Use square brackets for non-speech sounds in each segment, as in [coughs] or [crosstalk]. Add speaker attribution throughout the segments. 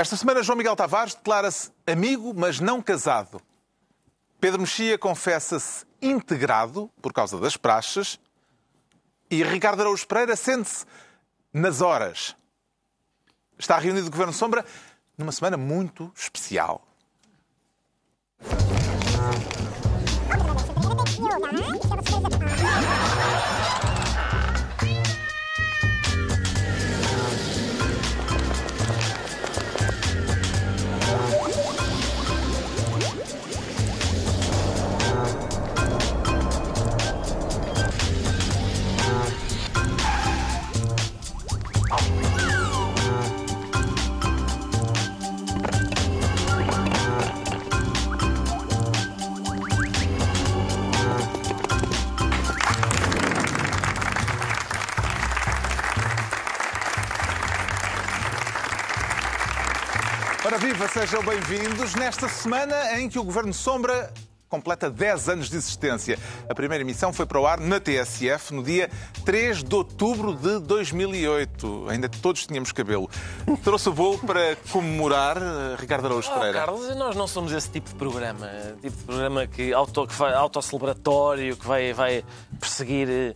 Speaker 1: Esta semana, João Miguel Tavares declara-se amigo, mas não casado. Pedro Mexia confessa-se integrado por causa das praxes. E Ricardo Araújo Pereira sente-se nas horas. Está reunido o Governo Sombra numa semana muito especial. Sejam bem-vindos nesta semana em que o Governo Sombra completa 10 anos de existência. A primeira emissão foi para o ar na TSF no dia 3 de outubro de 2008. Ainda todos tínhamos cabelo. Trouxe o bolo para comemorar eh, Ricardo Araújo
Speaker 2: Oh,
Speaker 1: Pereira.
Speaker 2: Carlos, nós não somos esse tipo de programa. Tipo de programa que auto, que vai, autocelebratório, que vai, vai perseguir eh,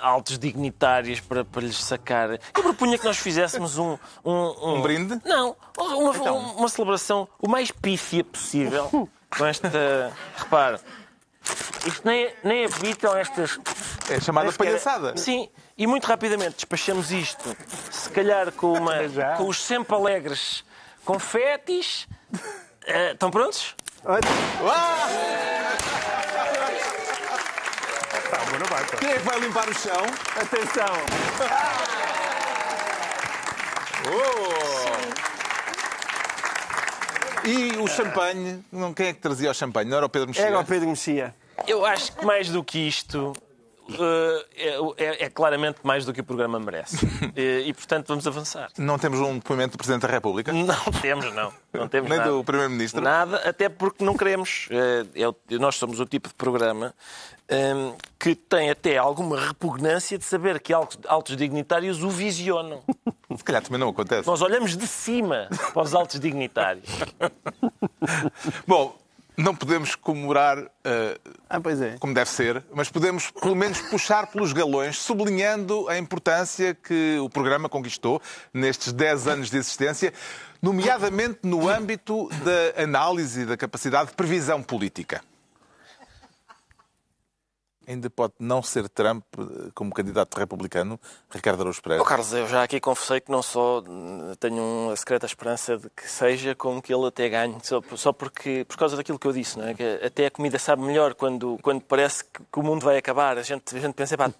Speaker 2: altos dignitários para, para lhes sacar. Eu propunha que nós fizéssemos um. Um,
Speaker 1: Um brinde?
Speaker 2: Não, uma,
Speaker 1: Então.
Speaker 2: uma celebração o mais pífia possível. Com esta. Repare. Isto nem, nem habitam estas.
Speaker 1: É chamada
Speaker 2: sequer-
Speaker 1: palhaçada.
Speaker 2: Sim, e muito rapidamente despachamos isto. Se calhar com, uma, [laughs] com os sempre alegres confetes. Eh, estão prontos?
Speaker 3: Não vai, pá.
Speaker 1: Quem é que vai limpar o chão?
Speaker 3: Atenção!
Speaker 1: Oh! E o champanhe? Não, Quem é que trazia o champanhe? Não era o Pedro Mexia?
Speaker 3: É o Pedro Mexia.
Speaker 2: Eu acho que mais do que isto. Eh, é, é- é claramente mais do que o programa merece. [laughs] Eh, e, portanto, vamos avançar.
Speaker 1: Não temos um depoimento do Presidente da República?
Speaker 2: Não [laughs] temos, não. Não temos
Speaker 1: Nem
Speaker 2: nada.
Speaker 1: do Primeiro-Ministro?
Speaker 2: Nada, até porque não queremos. Eh, é nós somos o tipo de programa eh, que tem até alguma repugnância de saber que altos, altos dignitários o visionam. [laughs]
Speaker 1: Se calhar também não acontece.
Speaker 2: Nós olhamos de cima para os altos dignitários.
Speaker 1: Bom, não podemos comemorar eh,
Speaker 3: Ah, é.
Speaker 1: como deve ser, mas podemos pelo menos puxar pelos galões, sublinhando a importância que o programa conquistou nestes 10 anos de existência, nomeadamente no âmbito da análise e da capacidade de previsão política. Ainda pode não ser Trump eh, como candidato republicano, Ricardo Araújo Pereira.
Speaker 2: Oh, Carlos, eu já aqui confessei que não só tenho uma secreta esperança de que seja, como que ele até ganhe, só, só porque, por causa daquilo que eu disse, não é? Que até a comida sabe melhor quando, quando parece que, o mundo vai acabar. A gente, a gente pensa, pá,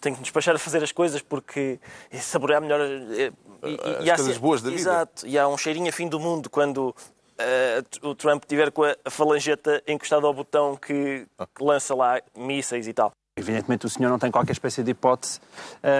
Speaker 2: tenho que nos despachar a fazer as coisas porque saborear melhor. eh, E, e-
Speaker 1: As
Speaker 2: e há
Speaker 1: coisas
Speaker 2: se-
Speaker 1: boas da vida.
Speaker 2: Exato, e há um cheirinho a fim do mundo quando. Eh, o Trump tiver com a a falangeta encostada ao botão que, que lança lá mísseis e tal.
Speaker 3: Evidentemente o senhor não tem qualquer espécie de hipótese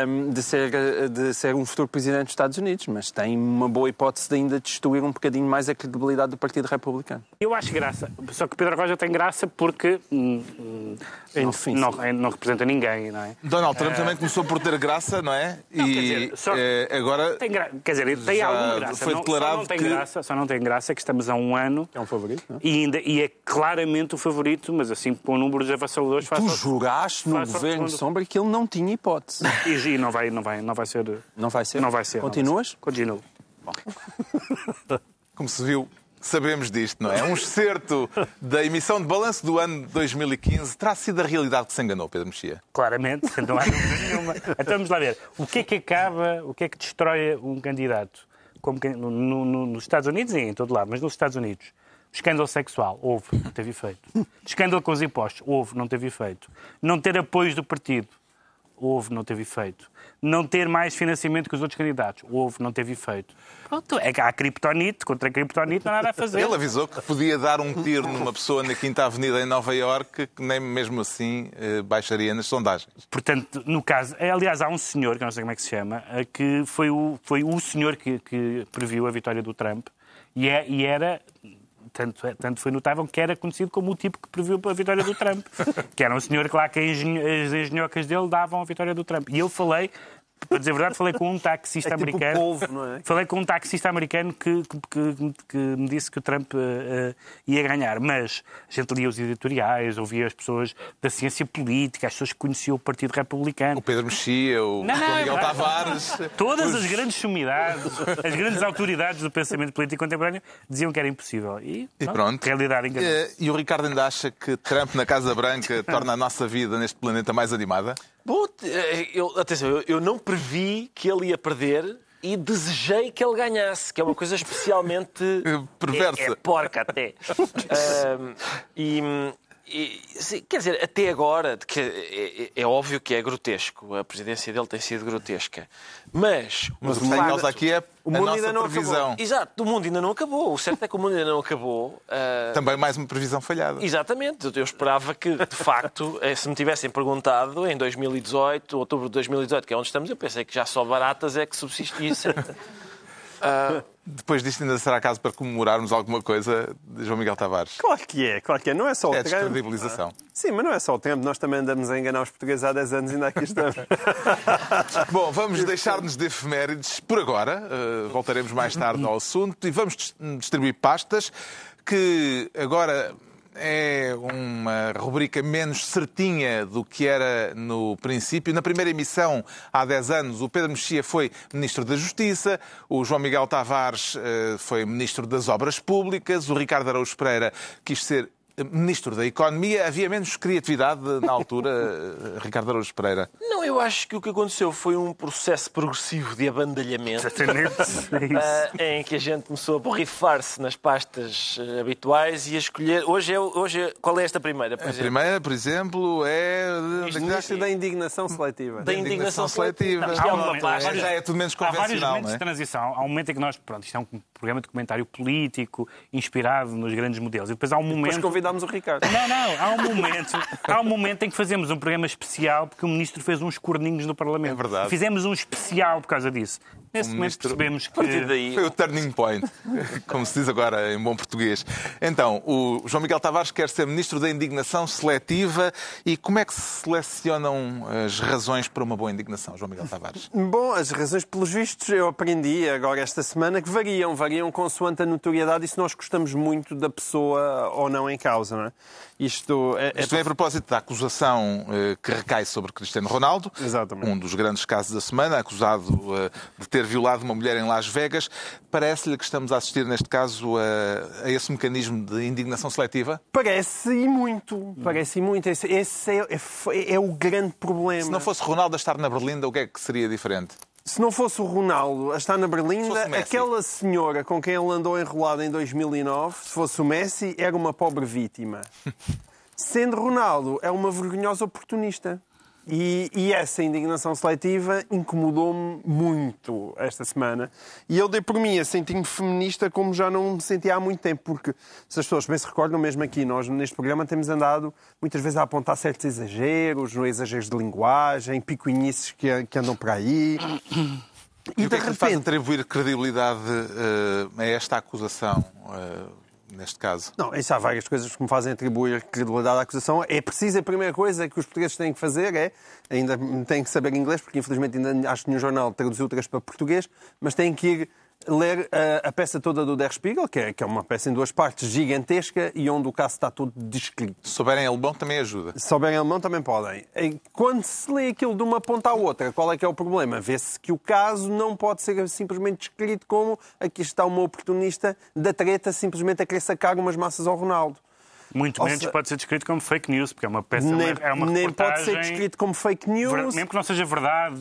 Speaker 3: hum, de, ser, de ser um futuro presidente dos Estados Unidos, mas tem uma boa hipótese de ainda destruir um bocadinho mais a credibilidade do Partido Republicano.
Speaker 4: Eu acho graça. Só que Pedro Roja tem graça porque hum, hum,
Speaker 3: Indefenso.
Speaker 4: não, não representa ninguém, não é?
Speaker 1: Donald Trump também começou por ter graça, não é?
Speaker 4: quer
Speaker 1: e
Speaker 4: dizer, só-
Speaker 1: eh, agora
Speaker 4: Tem gra... Quer dizer, tem alguma graça.
Speaker 1: foi
Speaker 4: não,
Speaker 1: declarado
Speaker 4: só não tem
Speaker 1: que-
Speaker 4: graça, só não tem graça que estamos há um ano
Speaker 3: É um favorito, não é?
Speaker 4: e, ainda, e é claramente o favorito, mas assim com números avassaladores
Speaker 3: Tu
Speaker 4: ao-
Speaker 3: juraste no governo. Sombra que ele não tinha hipótese.
Speaker 4: E, e não vai, não vai, não vai ser.
Speaker 3: Não vai ser?
Speaker 4: Não vai ser. não vai
Speaker 3: Continuas?
Speaker 4: ser. Continuo.
Speaker 1: como se viu, sabemos disto, não é? Um excerto da emissão de balanço do ano de 2015 terá sido a realidade que se enganou, Pedro Mexia.
Speaker 4: Claramente, [laughs] não há dúvida nenhuma. Então vamos lá ver. O que é que acaba, o que é que destrói um candidato? Como no- no- nos Estados Unidos e em todo lado, mas nos Estados Unidos. Escândalo sexual, houve, não teve efeito. Escândalo com os impostos, houve, não teve efeito. Não ter apoios do partido, houve, não teve efeito. Não ter mais financiamento que os outros candidatos, houve, não teve efeito. Pronto, é que há criptonite, contra a criptonite não há nada a fazer.
Speaker 1: Ele avisou que podia dar um tiro numa pessoa na Quinta Avenida em Nova Iorque que nem mesmo assim eh, baixaria nas sondagens.
Speaker 4: Portanto, no caso, é, aliás, há um senhor, que eu não sei como é que se chama, eh, que foi o, foi o senhor que, que previu a vitória do Trump e, é, e era. Tanto, é- tanto foi notável que era conhecido como o tipo que previu a vitória do Trump. [laughs] que era um senhor que lá que as engenhocas dele davam a vitória do Trump. E eu falei para dizer a verdade, falei com um taxista
Speaker 3: É tipo
Speaker 4: americano.
Speaker 3: polvo, não é?
Speaker 4: Falei com um taxista americano que, que, que- me disse que o Trump eh, ia ganhar. Mas a gente lia os editoriais, ouvia as pessoas da ciência política, as pessoas que conheciam o Partido Republicano.
Speaker 1: O Pedro Mexia, o
Speaker 4: Não, não,
Speaker 1: João Miguel
Speaker 4: é verdade.
Speaker 1: Tavares.
Speaker 4: Todas as grandes sumidades, as grandes autoridades do pensamento político contemporâneo diziam que era impossível. E,
Speaker 1: E pronto.
Speaker 4: Realidade enganou.
Speaker 1: Eh, E o Ricardo ainda acha que Trump na Casa Branca torna a nossa vida neste planeta mais animada?
Speaker 2: Bom, eh, eu, atenção, eu, eu não previ que ele ia perder e desejei que ele ganhasse, que é uma coisa especialmente [laughs]
Speaker 1: perversa.
Speaker 2: É, é porca até. [laughs] E, e, quer dizer, até agora, que é, é- é óbvio que é grotesco, a presidência dele tem sido grotesca, mas,
Speaker 1: Mas o que
Speaker 2: facto-
Speaker 1: está em causa aqui é
Speaker 3: O
Speaker 1: a
Speaker 3: mundo
Speaker 1: nossa
Speaker 3: ainda não
Speaker 1: previsão.
Speaker 2: Exato, o mundo ainda não acabou. O certo é que o mundo ainda não acabou. Ah,
Speaker 1: Também mais uma previsão falhada.
Speaker 2: Exatamente. Eu esperava que, de facto, [laughs] eh, se me tivessem perguntado em 2018, outubro de 2018, que é onde estamos, eu pensei que já só baratas é que subsistissem. [laughs]
Speaker 1: Depois disto ainda será caso para comemorarmos alguma coisa de João Miguel Tavares.
Speaker 3: Claro que é, claro que é. Não é só o
Speaker 1: É a
Speaker 3: Trump.
Speaker 1: descredibilização.
Speaker 3: Sim, mas não é só o tempo. Nós também andamos a enganar os portugueses há 10 anos e ainda aqui estamos. [laughs]
Speaker 1: Bom, vamos deixar-nos de efemérides por agora. Uh, voltaremos mais tarde ao assunto e vamos dis- distribuir pastas que agora é uma rubrica menos certinha do que era no princípio. Na primeira emissão, há 10 anos, o Pedro Mexia foi Ministro da Justiça, o João Miguel Tavares eh, foi Ministro das Obras Públicas, o Ricardo Araújo Pereira quis ser Ministro da Economia. Havia menos criatividade na altura, eh, [laughs] Ricardo Araújo Pereira.
Speaker 2: Não, eu acho que o que aconteceu foi um processo progressivo de abandalhamento.
Speaker 4: Exatamente. É isso.
Speaker 2: ah, em que a gente começou a borrifar-se nas pastas eh, habituais e a escolher. Hoje é, hoje é- Qual é esta primeira, por
Speaker 1: A
Speaker 2: exemplo?
Speaker 1: primeira, por exemplo, é.
Speaker 3: Ministro da indignação seletiva.
Speaker 2: Da indignação
Speaker 1: seletiva.
Speaker 2: É
Speaker 4: Há
Speaker 2: uma pasta.
Speaker 1: Já é tudo menos
Speaker 4: Há vários
Speaker 1: convencional,
Speaker 4: momentos
Speaker 1: não
Speaker 4: de
Speaker 1: é?
Speaker 4: transição. Há um momento em que nós, pronto, isto é um programa de comentário político, inspirado nos grandes modelos. E depois há um
Speaker 3: Depois
Speaker 4: momento.
Speaker 3: convidámos o Ricardo.
Speaker 4: Não, não, há um momento, há um momento em que fazemos um programa especial porque o ministro fez uns corninhos no Parlamento.
Speaker 1: É verdade.
Speaker 4: Fizemos um especial por causa disso. Nesse momento
Speaker 1: ministro-
Speaker 4: percebemos
Speaker 2: A partir
Speaker 4: que.
Speaker 2: daí.
Speaker 1: Foi o turning point, [laughs] como se diz agora em bom português. Então, o João Miguel Tavares quer ser Ministro da Indignação Seletiva. E como é que se selecionam as razões para uma boa indignação, João Miguel Tavares?
Speaker 3: Bom, as razões pelos vistos eu aprendi agora esta semana que variam, variam consoante a notoriedade e se nós gostamos muito da pessoa ou não em causa, não é? Isto é, é
Speaker 1: Isto vem a propósito da acusação eh, que recai sobre Cristiano Ronaldo,
Speaker 3: Exatamente.
Speaker 1: um dos grandes casos da semana, acusado eh, de ter violado uma mulher em Las Vegas. Parece-lhe que estamos a assistir, neste caso, a, a esse mecanismo de indignação seletiva?
Speaker 3: Parece e muito, parece e muito. Esse, esse é, é- é o grande problema.
Speaker 1: Se não fosse Ronaldo a estar na Berlinda, o que é que seria diferente?
Speaker 3: Se não fosse o Ronaldo a estar na
Speaker 1: Se
Speaker 3: Berlinda,
Speaker 1: Messi.
Speaker 3: aquela senhora com quem ele andou enrolado em 2009, se fosse o Messi, era uma pobre vítima. [laughs] Sendo Ronaldo, é uma vergonhosa oportunista. E, e essa indignação seletiva incomodou-me muito esta semana. E eu dei por mim a sentir-me feminista como já não me sentia há muito tempo, porque se as pessoas bem se recordam, mesmo aqui, nós neste programa temos andado muitas vezes a apontar certos exageros, exageros de linguagem, picuinhices que, que andam por aí.
Speaker 1: E, o que é que lhe faz atribuir credibilidade eh, a esta acusação, eh, neste caso?
Speaker 3: Não, isso há várias coisas que me fazem atribuir credibilidade à acusação. É preciso, a primeira coisa que os portugueses têm que fazer é, ainda têm que saber inglês, porque infelizmente ainda acho que nenhum jornal traduziu o texto para português, mas têm que ir ler a, a peça toda do Der Spiegel, que é, que é uma peça em duas partes gigantesca e onde o caso está todo descrito.
Speaker 1: Se souberem alemão, também ajuda.
Speaker 3: Se souberem alemão, também podem. E Quando se lê aquilo de uma ponta à outra, qual é que é o problema? Vê-se que o caso não pode ser simplesmente descrito como aqui está uma oportunista da treta simplesmente a querer sacar umas massas ao Ronaldo.
Speaker 4: Muito menos pode ser descrito como fake news, porque é uma peça,
Speaker 3: Nem,
Speaker 4: é uma
Speaker 3: nem pode ser descrito como fake
Speaker 4: Ver-
Speaker 3: news.
Speaker 4: Mesmo que não seja verdade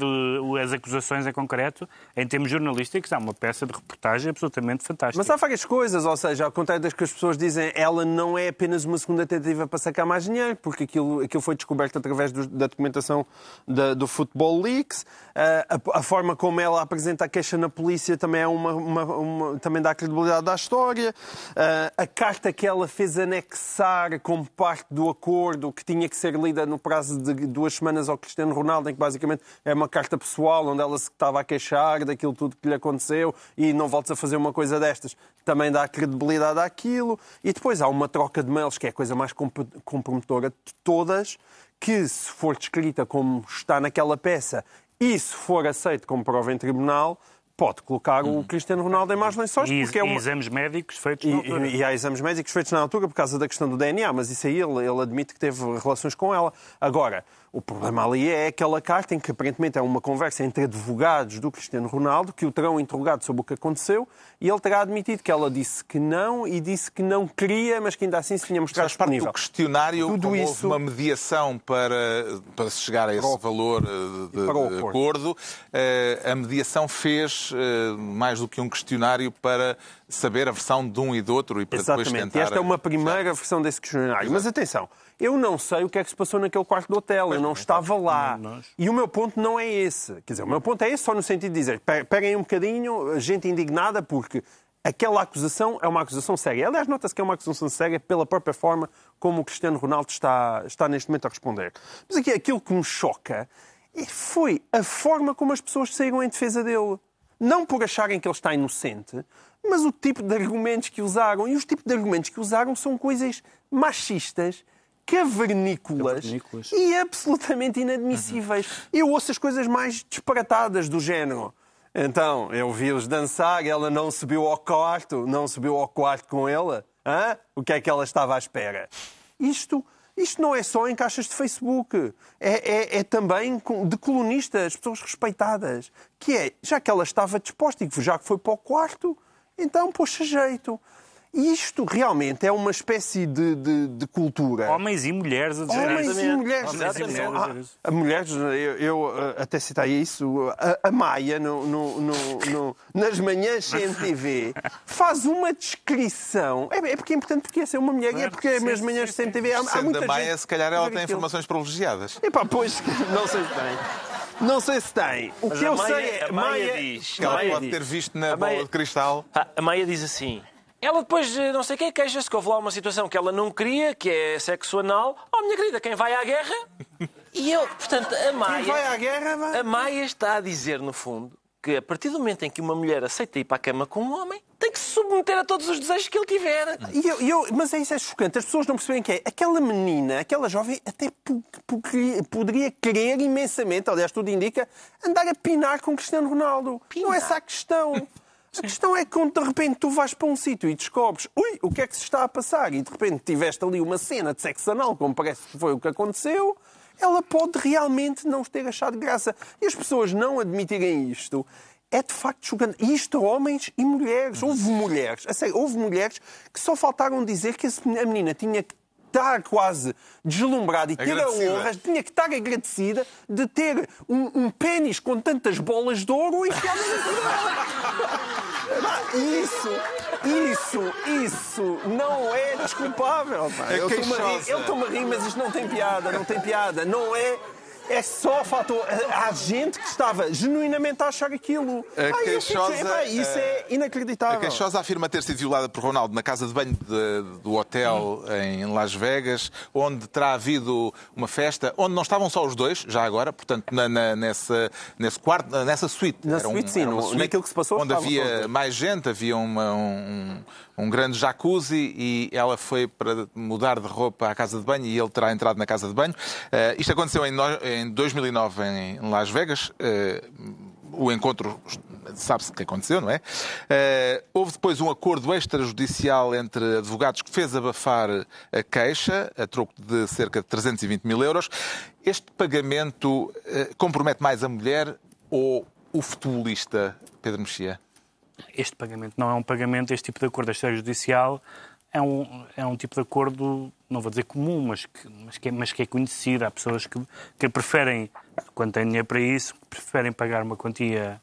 Speaker 4: as acusações em concreto, em termos jornalísticos, é uma peça de reportagem absolutamente fantástica.
Speaker 3: Mas há várias coisas, ou seja, ao contrário das que as pessoas dizem, ela não é apenas uma segunda tentativa para sacar mais dinheiro, porque aquilo, aquilo foi descoberto através do- da documentação da- do Football Leaks. Ah, a, a forma como ela apresenta a queixa na polícia também, é uma, uma- uma- também dá credibilidade à história. Ah, a carta que ela fez anexar como parte do acordo, que tinha que ser lida no prazo de duas semanas ao Cristiano Ronaldo, em que basicamente é uma carta pessoal, onde ela se estava a queixar daquilo tudo que lhe aconteceu e não voltes a fazer uma coisa destas, também dá credibilidade àquilo. E depois há uma troca de mails, que é a coisa mais comp- comprometedora de todas, que se for descrita como está naquela peça, e se for aceito como prova em tribunal, pode colocar o Cristiano Ronaldo em mais lençóis,
Speaker 4: E,
Speaker 3: porque é
Speaker 4: e
Speaker 3: uma...
Speaker 4: exames médicos feitos
Speaker 3: E,
Speaker 4: na altura.
Speaker 3: e- e há exames médicos feitos na altura por causa da questão do DNA, mas isso aí ele, ele admite que teve relações com ela. Agora, o problema ali é aquela carta em que aparentemente é uma conversa entre advogados do Cristiano Ronaldo que o terão interrogado sobre o que aconteceu e ele terá admitido que ela disse que não e disse que não queria, mas que ainda assim se tinha mostrado
Speaker 1: Faz parte
Speaker 3: disponível.
Speaker 1: do questionário,
Speaker 3: Tudo
Speaker 1: como houve
Speaker 3: isso-
Speaker 1: uma mediação para, para se chegar a esse
Speaker 3: o-
Speaker 1: valor eh, de, de
Speaker 3: acordo.
Speaker 1: eh, a mediação fez eh, mais do que um questionário para saber a versão de um e do outro e para depois
Speaker 3: Exatamente.
Speaker 1: tentar...
Speaker 3: E esta é uma primeira versão desse questionário. Mas atenção, eu não sei o que é que se passou naquele quarto do hotel, eu não estava lá. E o meu ponto não é esse. Quer dizer, o meu ponto é esse só no sentido de dizer, pe- peguem um bocadinho, gente indignada, porque aquela acusação é uma acusação séria. Aliás, nota-se que é uma acusação séria pela própria forma como o Cristiano Ronaldo está, está neste momento a responder. Mas aqui aquilo que me choca é- foi a forma como as pessoas saíram em defesa dele. Não por acharem que ele está inocente, mas o tipo de argumentos que usaram. E os tipos de argumentos que usaram são coisas machistas, cavernícolas,
Speaker 4: Cavernícolas.
Speaker 3: e absolutamente inadmissíveis. Eu ouço as coisas mais disparatadas do género. Então, eu vi-os dançar, ela não subiu ao quarto, não subiu ao quarto com ele. Hã? O que é que ela estava à espera? Isto, isto não é só em caixas de Facebook. É, é- é também de colunistas, pessoas respeitadas. Que é, já que ela estava disposta e já que foi para o quarto, então pôs-se a jeito. E isto realmente é uma espécie de, de- de cultura.
Speaker 4: Homens e mulheres a dizer
Speaker 3: Homens e mulheres.
Speaker 4: Homens e mulheres a
Speaker 3: há-
Speaker 4: dizer isso.
Speaker 3: a mulheres, eu, eu, uh, até citei isso, a, a Maia, no, no- no- no- nas manhãs [laughs] CMTV, faz uma descrição. É, é porque é importante porque essa é uma mulher e é porque é nas manhãs
Speaker 4: sim.
Speaker 3: CMTV há, há
Speaker 1: Sendo
Speaker 3: muita
Speaker 1: da Maia,
Speaker 3: gente
Speaker 1: se calhar
Speaker 3: a
Speaker 1: ela tem
Speaker 3: aquilo.
Speaker 1: informações privilegiadas.
Speaker 3: Epá, pois, não sei se tem. Não sei se tem. O
Speaker 2: Mas
Speaker 3: que
Speaker 2: a
Speaker 3: eu
Speaker 2: Maia-
Speaker 3: sei é...
Speaker 2: a Maia diz-
Speaker 1: Que ela
Speaker 2: Maia
Speaker 1: pode
Speaker 2: diz-
Speaker 1: ter visto na
Speaker 2: a
Speaker 1: bola
Speaker 2: Maia-
Speaker 1: de cristal.
Speaker 2: Ah, a Maia diz assim. Ela depois, não sei o que, queixa-se que houve lá uma situação que ela não queria, que é sexo anal. Oh, minha querida, quem vai à guerra? E eu, portanto, a Maia...
Speaker 3: Quem vai à guerra, vai.
Speaker 2: A Maia está a dizer, no fundo, que a partir do momento em que uma mulher aceita ir para a cama com um homem, tem que se submeter a todos os desejos que ele tiver.
Speaker 3: E eu, eu- mas é isso é chocante. As pessoas não percebem que é. Aquela menina, aquela jovem, até po- po- poderia querer imensamente, aliás, tudo indica, andar a pinar com Cristiano Ronaldo. Não é essa a questão. [laughs] A questão é que quando de repente tu vais para um sítio e descobres ui, o que é que se está a passar e de repente tiveste ali uma cena de sexo anal, como parece que foi o que aconteceu, ela pode realmente não ter achado graça. E as pessoas não admitirem isto é de facto chocante. E isto homens e mulheres. Houve mulheres, a sério, houve mulheres que só faltaram dizer que a menina tinha que estar quase deslumbrada e ter a honra, tinha que estar agradecida de ter um, um pênis com tantas bolas de ouro enfiado na dela. Isso, isso, isso não é desculpável. pá.
Speaker 1: É
Speaker 3: Eu estou-me a rir, mas isto não tem piada, não tem piada. Não é. É só fator. Há gente que estava genuinamente a achar aquilo.
Speaker 1: A
Speaker 3: Ai,
Speaker 1: queixosa,
Speaker 3: epá, isso é
Speaker 1: A
Speaker 3: inacreditável.
Speaker 1: queixosa afirma ter sido violada por Ronaldo na casa de banho de- do hotel em Las Vegas, onde terá havido uma festa, onde não estavam só os dois, já agora, portanto, na- na- nessa, nesse quarto, nessa suíte.
Speaker 3: Na
Speaker 1: Era um-
Speaker 3: suíte, sim, no-
Speaker 1: suíte
Speaker 3: naquilo que se passou,
Speaker 1: Onde havia mais gente, havia uma- um, um grande jacuzzi e ela foi para mudar de roupa à casa de banho e ele terá entrado na casa de banho. Eh, isto aconteceu em, no- em 2009 em Las Vegas. Eh, o encontro sabe-se que aconteceu, não é? Eh, houve depois um acordo extrajudicial entre advogados que fez abafar a queixa, a troco de cerca de 320 mil euros. Este pagamento eh, compromete mais a mulher ou o futebolista, Pedro Mexia?
Speaker 4: este pagamento não é um pagamento, este tipo de acordo extrajudicial é um, é um tipo de acordo, não vou dizer comum, mas que, mas que, é, mas que é conhecido. Há pessoas que, que preferem, quando têm dinheiro para isso, preferem pagar uma quantia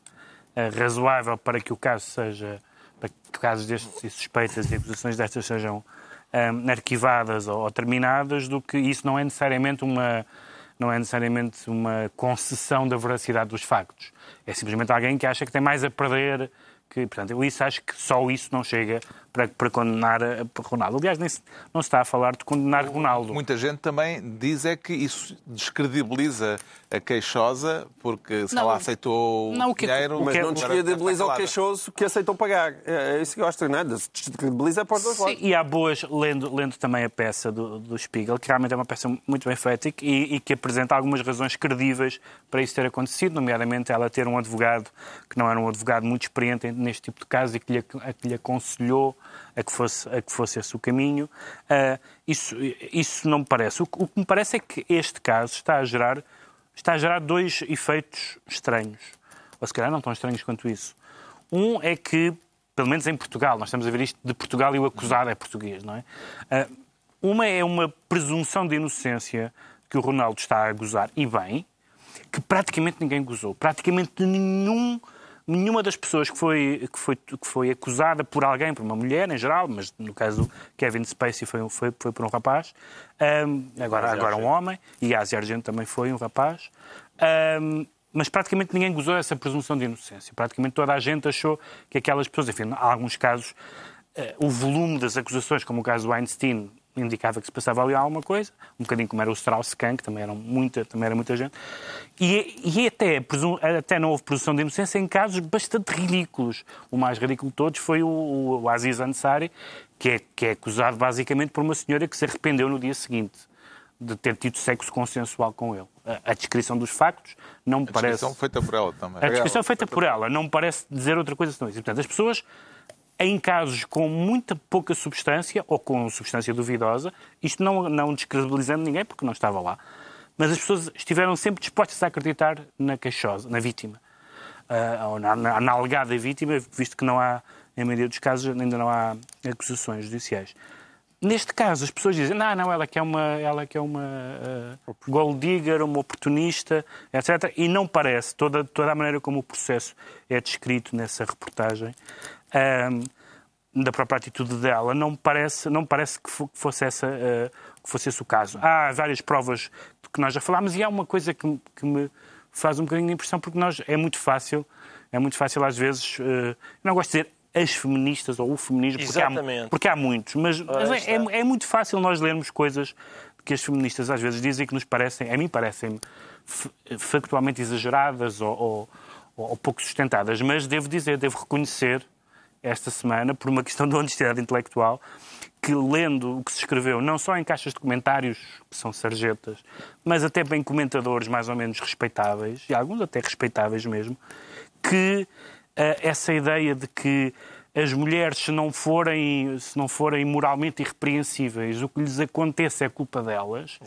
Speaker 4: eh, razoável para que o caso seja, para que casos destes e suspeitas e acusações destas sejam eh, arquivadas ou, ou terminadas, do que isso não é necessariamente uma não é necessariamente uma concessão da veracidade dos factos. É simplesmente alguém que acha que tem mais a perder que, portanto, eu isso acho que só isso não chega para, para condenar Ronaldo. Aliás, nem se, não se está a falar de condenar Ronaldo.
Speaker 1: Muita gente também diz é que isso descredibiliza a queixosa, porque se
Speaker 4: Não,
Speaker 1: ela aceitou
Speaker 4: não,
Speaker 1: o
Speaker 4: que-
Speaker 1: dinheiro...
Speaker 4: o
Speaker 3: Mas
Speaker 4: que-
Speaker 3: não
Speaker 4: o que-
Speaker 3: descredibiliza o queixoso que aceitou pagar. É é isso que eu acho, não é? Descredibiliza para os dois
Speaker 4: Sim,
Speaker 3: lados.
Speaker 4: e há boas, lendo, lendo também a peça do, do Spiegel, que realmente é uma peça muito bem feita e, que- e que apresenta algumas razões credíveis para isso ter acontecido, nomeadamente ela ter um advogado que não era um advogado muito experiente neste tipo de casos e que lhe, a que lhe aconselhou a que fosse, a que fosse esse o caminho. Ah, isso, isso não me parece. O, o que me parece é que este caso está a gerar, está a gerar dois efeitos estranhos. Ou se calhar não tão estranhos quanto isso. Um é que, pelo menos em Portugal, nós estamos a ver isto de Portugal e o acusado é português, não é? Ah, Uma é uma presunção de inocência que o Ronaldo está a gozar, e bem, que praticamente ninguém gozou. Praticamente nenhum, nenhuma das pessoas que foi, que, foi, que foi acusada por alguém, por uma mulher em geral, mas no caso Kevin Spacey foi, foi, foi por um rapaz, ahm, agora, agora um homem, e a Asia Argento também foi um rapaz, ahm, mas praticamente ninguém gozou essa presunção de inocência. Praticamente toda a gente achou que aquelas pessoas, enfim, há alguns casos, eh, o volume das acusações, como o caso do Weinstein, indicava que se passava ali alguma coisa, um bocadinho como era o Strauss-Kahn, que também, eram muita, também era muita gente, e, e até, presum- até não houve presunção de inocência em casos bastante ridículos. O mais ridículo de todos foi o, o, o Aziz Ansari, que é, que é acusado basicamente por uma senhora que se arrependeu no dia seguinte de ter tido sexo consensual com ele. A, a descrição dos factos não me
Speaker 1: A
Speaker 4: parece...
Speaker 1: descrição feita por ela também.
Speaker 4: A descrição feita por ela, não me parece dizer outra coisa senão isso. E, Portanto, as pessoas, em casos com muita pouca substância ou com substância duvidosa, isto não, não descredibilizando ninguém, porque não estava lá, mas as pessoas estiveram sempre dispostas a acreditar na queixosa, na vítima, Ah, ou na, na, na alegada vítima, visto que não há, em maioria dos casos, ainda não há acusações judiciais. Neste caso, as pessoas dizem, não, não, ela que é uma, ela que é uma uh, gold digger, uma oportunista, etc. E não parece, toda, toda a maneira como o processo é descrito nessa reportagem, da própria atitude dela, não me parece, não me parece que fo- que fosse, essa, uh, que fosse esse o caso. Há várias provas que nós já falámos e há uma coisa que, me- que me faz um bocadinho de impressão, porque nós, é muito fácil, é muito fácil às vezes, eu não gosto de dizer as feministas ou o feminismo, porque há, porque há muitos, mas, mas é, é- é muito fácil nós lermos coisas que as feministas às vezes dizem que nos parecem, a mim parecem factualmente exageradas ou, ou- ou pouco sustentadas, mas devo dizer, devo reconhecer esta semana, por uma questão de honestidade intelectual, que lendo o que se escreveu, não só em caixas de comentários, que são sarjetas, mas até bem comentadores mais ou menos respeitáveis, e alguns até respeitáveis mesmo, que eh, essa ideia de que as mulheres, se não forem, se não forem moralmente irrepreensíveis, o que lhes aconteça é culpa delas,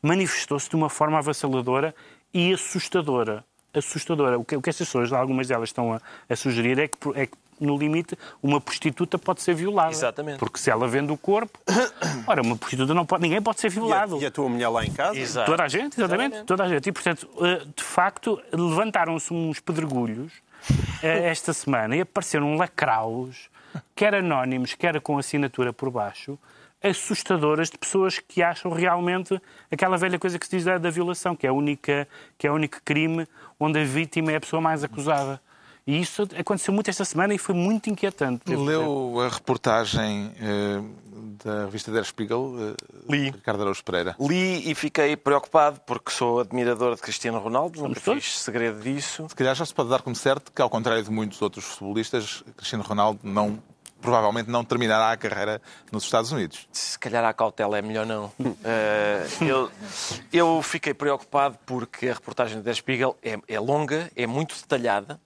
Speaker 4: manifestou-se de uma forma avassaladora e assustadora. Assustadora. O que, o que estas pessoas, algumas delas, estão a, a sugerir é que, é que, no limite, uma prostituta pode ser violada.
Speaker 2: Exatamente.
Speaker 4: Porque se ela vende o corpo, [coughs] ora, uma prostituta não pode, ninguém pode ser
Speaker 3: E a,
Speaker 4: violado.
Speaker 3: e a tua mulher lá em casa?
Speaker 2: Exato.
Speaker 4: Toda a gente, exatamente,
Speaker 2: Exatamente.
Speaker 4: toda a gente. E, portanto, eh, de facto, levantaram-se uns pedregulhos eh, [laughs] esta semana e apareceram lacraus, quer anónimos, quer com assinatura por baixo, assustadoras de pessoas que acham realmente aquela velha coisa que se diz da, da violação, que é, a única, que é o único crime onde a vítima é a pessoa mais acusada. E isso aconteceu muito esta semana e foi muito inquietante.
Speaker 1: Leu a reportagem eh, da revista Der Spiegel, eh,
Speaker 2: Li.
Speaker 1: Ricardo Araújo Pereira.
Speaker 2: Li e fiquei preocupado porque sou admirador de Cristiano Ronaldo, nunca
Speaker 4: todos.
Speaker 2: fiz segredo disso.
Speaker 1: Se calhar já se pode dar como certo que, ao contrário de muitos outros futebolistas, Cristiano Ronaldo não, provavelmente não terminará a carreira nos Estados Unidos.
Speaker 2: Se calhar a cautela é melhor não. Eh, eu, eu fiquei preocupado porque a reportagem Der Spiegel é, é longa, é muito detalhada.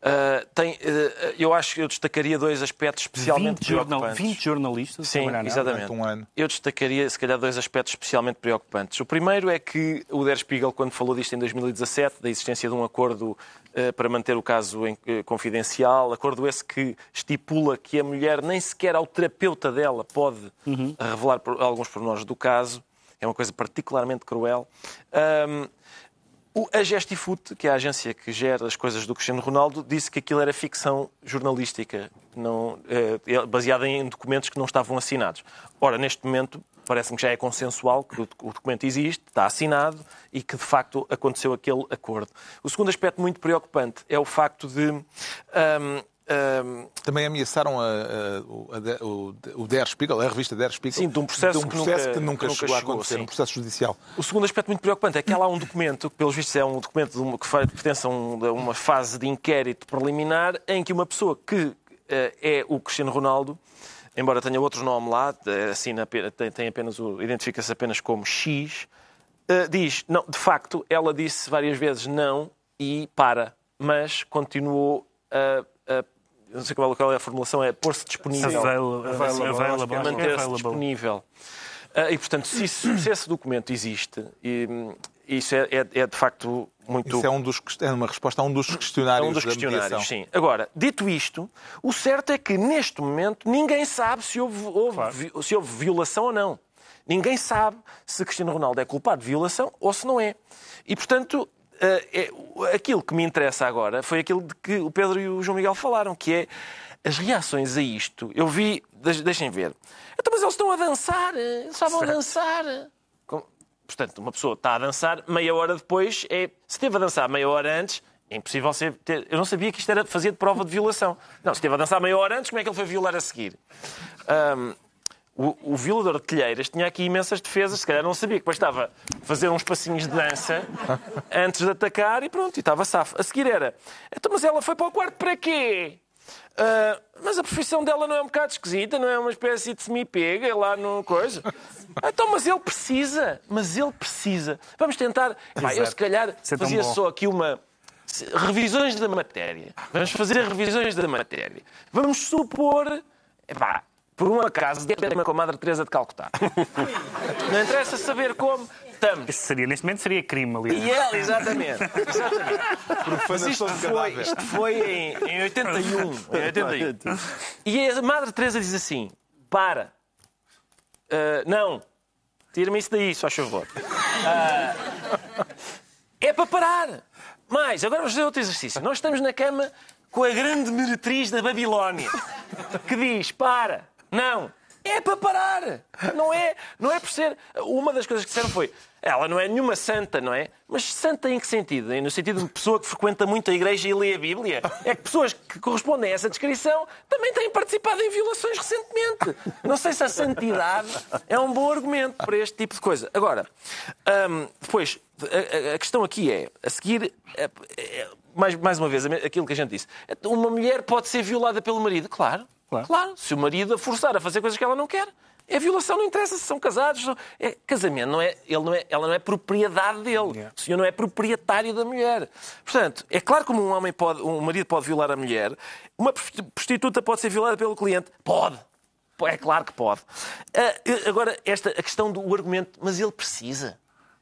Speaker 2: Eh, tem, eh, eu acho que eu destacaria dois aspectos especialmente
Speaker 4: 20, jornal,
Speaker 2: preocupantes.
Speaker 4: 20 jornalistas a
Speaker 2: Sim,
Speaker 4: nela.
Speaker 2: exatamente.
Speaker 1: Um ano.
Speaker 2: Eu destacaria, se calhar, dois aspectos especialmente preocupantes. O primeiro é que o Der Spiegel, quando falou disto em 2017, da existência de um acordo eh, para manter o caso em- confidencial, acordo esse que estipula que a mulher nem sequer ao terapeuta dela pode revelar por- alguns pormenores do caso, é uma coisa particularmente cruel. O- A Gestifoot, que é a agência que gera as coisas do Cristiano Ronaldo, disse que aquilo era ficção jornalística, não, eh, baseada em documentos que não estavam assinados. Ora, neste momento, parece-me que já é consensual que o doc- o documento existe, está assinado e que, de facto, aconteceu aquele acordo. O segundo aspecto muito preocupante é o facto de. ahm, ahm,
Speaker 1: Também ameaçaram a, a- o- a- o, o Der Spiegel, a revista Der Spiegel,
Speaker 2: Sim, de um processo
Speaker 1: de um
Speaker 2: que
Speaker 1: processo
Speaker 2: nunca-
Speaker 1: que nunca,
Speaker 2: que nunca
Speaker 1: chegou a
Speaker 2: chegou,
Speaker 1: acontecer,
Speaker 2: sim.
Speaker 1: um processo judicial.
Speaker 2: O segundo aspecto muito preocupante é que há lá um documento, que pelos vistos é um documento de uma- que pertence a, um- a uma fase de inquérito preliminar, em que uma pessoa que eh, é o Cristiano Ronaldo, embora tenha outro nome lá, assina tem, apenas identifica-se apenas como X, eh, diz, não, de facto, ela disse várias vezes não e para, mas continuou a. não sei qual qual é a formulação, é pôr-se disponível.
Speaker 4: Available,
Speaker 3: Available,
Speaker 4: available,
Speaker 3: acho que é
Speaker 2: manter-se
Speaker 4: available.
Speaker 2: disponível. Ah, e, portanto, se, isso- se esse documento existe, e, isso é, é- é, de facto muito.
Speaker 1: Isso é, um dos, é uma resposta a um dos
Speaker 2: É
Speaker 1: questionários
Speaker 2: um dos questionários, sim. Agora, dito isto, o certo é que neste momento ninguém sabe se houve, houve vi- se houve violação ou não. Ninguém sabe se Cristiano Ronaldo é culpado de violação ou se não é. E, portanto, eh, é- aquilo que me interessa agora foi aquilo de que o Pedro e o João Miguel falaram, que é as reações a isto. Eu vi, deix- deixem ver. Então, mas eles estão a dançar, eh, eles estavam a dançar. Com- Portanto, uma pessoa está a dançar, meia hora depois, é... se esteve a dançar meia hora antes, é impossível ser... ter- Eu não sabia que isto era fazer de prova de violação. Não, se esteve a dançar meia hora antes, como é que ele foi violar a seguir? Ahm, o, o violador de telheiras tinha aqui imensas defesas, se calhar não sabia que depois estava a fazer uns passinhos de dança [laughs] antes de atacar e pronto, e estava safo. A seguir era, então, mas ela foi para o quarto para quê? Ah, mas a profissão dela não é um bocado esquisita, não é uma espécie de semi-pega lá no coisa? [laughs] Então, mas ele precisa, mas ele precisa. Vamos tentar. Pá, eu se calhar
Speaker 4: é
Speaker 2: fazia
Speaker 4: bom.
Speaker 2: só aqui uma. Revisões da matéria. Vamos fazer revisões da matéria. Vamos supor. Epá, por um acaso, de tema com a Madre Teresa de Calcutá. [laughs] Não interessa saber como. Estamos.
Speaker 4: Isso seria, neste momento seria crime ali.
Speaker 2: E ela, exatamente. exatamente. Mas isto foi, isto foi em, em 81. Em 81. E a Madre Teresa diz assim: para. Ah, não. Tira-me isso daí, só favor. Ah, é para parar. Mais, agora vamos fazer outro exercício. Nós estamos na cama com a grande meretriz da Babilónia, que diz: para, não. É para parar. Não é, não é por ser. Uma das coisas que disseram foi: ela não é nenhuma santa, não é? Mas santa em que sentido? No sentido de pessoa que frequenta muito a igreja e lê a Bíblia? É que pessoas que correspondem a essa descrição também têm participado em violações recentemente. Não sei se a santidade é um bom argumento para este tipo de coisa. Agora, hum, depois, a, a- a questão aqui é: a seguir. é- é- mais, mais uma vez, aquilo que a gente disse. Uma mulher pode ser violada pelo marido? Claro.
Speaker 4: Claro.
Speaker 2: Claro, se o marido a forçar a fazer coisas que ela não quer, é violação, não interessa se são casados. não- É, casamento, não é, ele não é, ela não é propriedade dele.
Speaker 4: Yeah.
Speaker 2: O senhor não é proprietário da mulher. Portanto, é claro que um homem pode, um marido pode violar a mulher, uma prostituta pode ser violada pelo cliente? Pode. É claro que pode. Ah, agora, esta, a questão do argumento, mas ele precisa.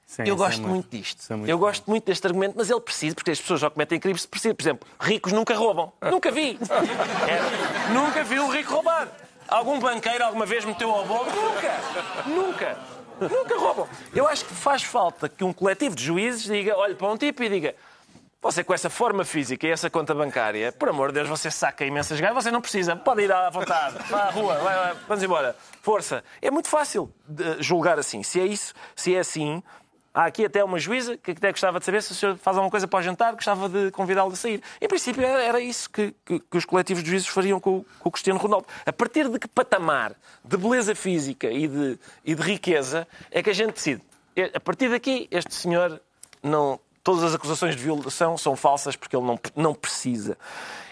Speaker 4: Sim,
Speaker 2: Eu
Speaker 4: isso é
Speaker 2: gosto muito disto.
Speaker 4: é muito
Speaker 2: eu
Speaker 4: bom.
Speaker 2: gosto muito deste argumento, mas ele precisa, porque as pessoas já cometem crimes, precisa. Por exemplo, ricos nunca roubam. Nunca vi. [laughs] É, nunca vi um rico roubar. Algum banqueiro alguma vez meteu ao bolo? Nunca. Nunca. Nunca roubam. Eu acho que faz falta que um coletivo de juízes diga, olhe para um tipo e diga você com essa forma física e essa conta bancária, por amor de Deus, você saca imensas ganhas, você não precisa, pode ir à vontade, vá à rua, vai, vai, vamos embora, força. É muito fácil de julgar assim. Se é isso, se é assim, há aqui até uma juíza que até gostava de saber se o senhor faz alguma coisa para o jantar, gostava de convidá-lo a sair. Em princípio, era, isso que, que- que os coletivos de juízes fariam com, com o Cristiano Ronaldo. A partir de que patamar de beleza física e de, e de riqueza é que a gente decide? A partir daqui, este senhor não. Todas as acusações de violação são falsas porque ele não, não precisa.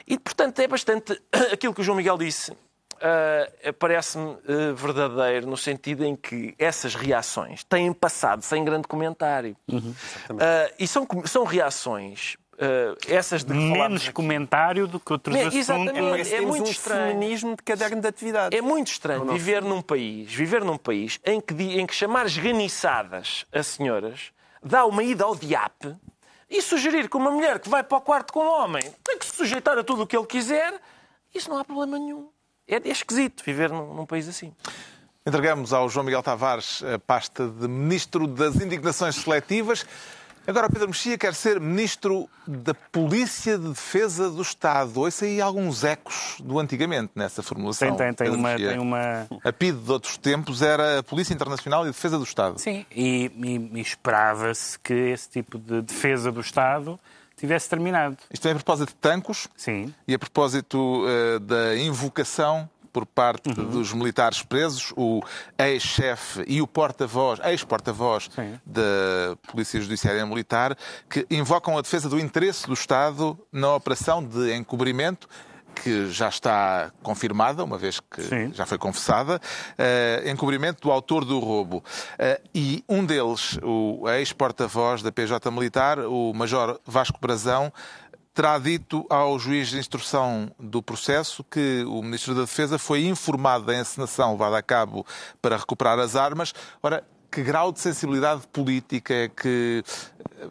Speaker 2: E, portanto, é bastante. [coughs] Aquilo que o João Miguel disse ah, parece-me ah, verdadeiro no sentido em que essas reações têm passado sem grande comentário. Ah, e são, são reações, ah, essas de
Speaker 4: Menos comentário do que outros
Speaker 2: Me-
Speaker 4: assuntos.
Speaker 2: É
Speaker 3: que temos
Speaker 2: muito
Speaker 3: um
Speaker 2: estranho.
Speaker 3: feminismo de caderno de atividades.
Speaker 2: É muito estranho viver num país, viver num país em que, em que chamar esganiçadas a senhoras dá uma ida ao diape e sugerir que uma mulher que vai para o quarto com um homem tem que se sujeitar a tudo o que ele quiser, isso não há problema nenhum. É, é esquisito viver num, num país assim.
Speaker 1: Entregamos ao João Miguel Tavares a pasta de Ministro das Indignações Seletivas. Agora Pedro Mexia quer ser Ministro da Polícia de Defesa do Estado. Ouça aí alguns ecos do antigamente nessa formulação.
Speaker 4: Tem, tem, tem uma, tem uma.
Speaker 1: A PIDE de outros tempos era a Polícia Internacional e Defesa do Estado.
Speaker 4: Sim, e, e- e esperava-se que esse tipo de defesa do Estado tivesse terminado.
Speaker 1: Isto é a propósito de Tancos
Speaker 4: Sim.
Speaker 1: e a propósito eh, da invocação por parte
Speaker 4: Uhum.
Speaker 1: dos militares presos, o ex-chefe e o porta-voz, ex-porta-voz da Polícia Judiciária Militar, que invocam a defesa do interesse do Estado na operação de encobrimento que já está confirmada, uma vez que
Speaker 4: Sim.
Speaker 1: já foi confessada, eh, encobrimento do autor do roubo. Eh, e um deles, o ex-porta-voz da PJ Militar, o Major Vasco Brazão, terá dito ao juiz de instrução do processo que o Ministro da Defesa foi informado da encenação levada a cabo para recuperar as armas. Ora, que grau de sensibilidade política é que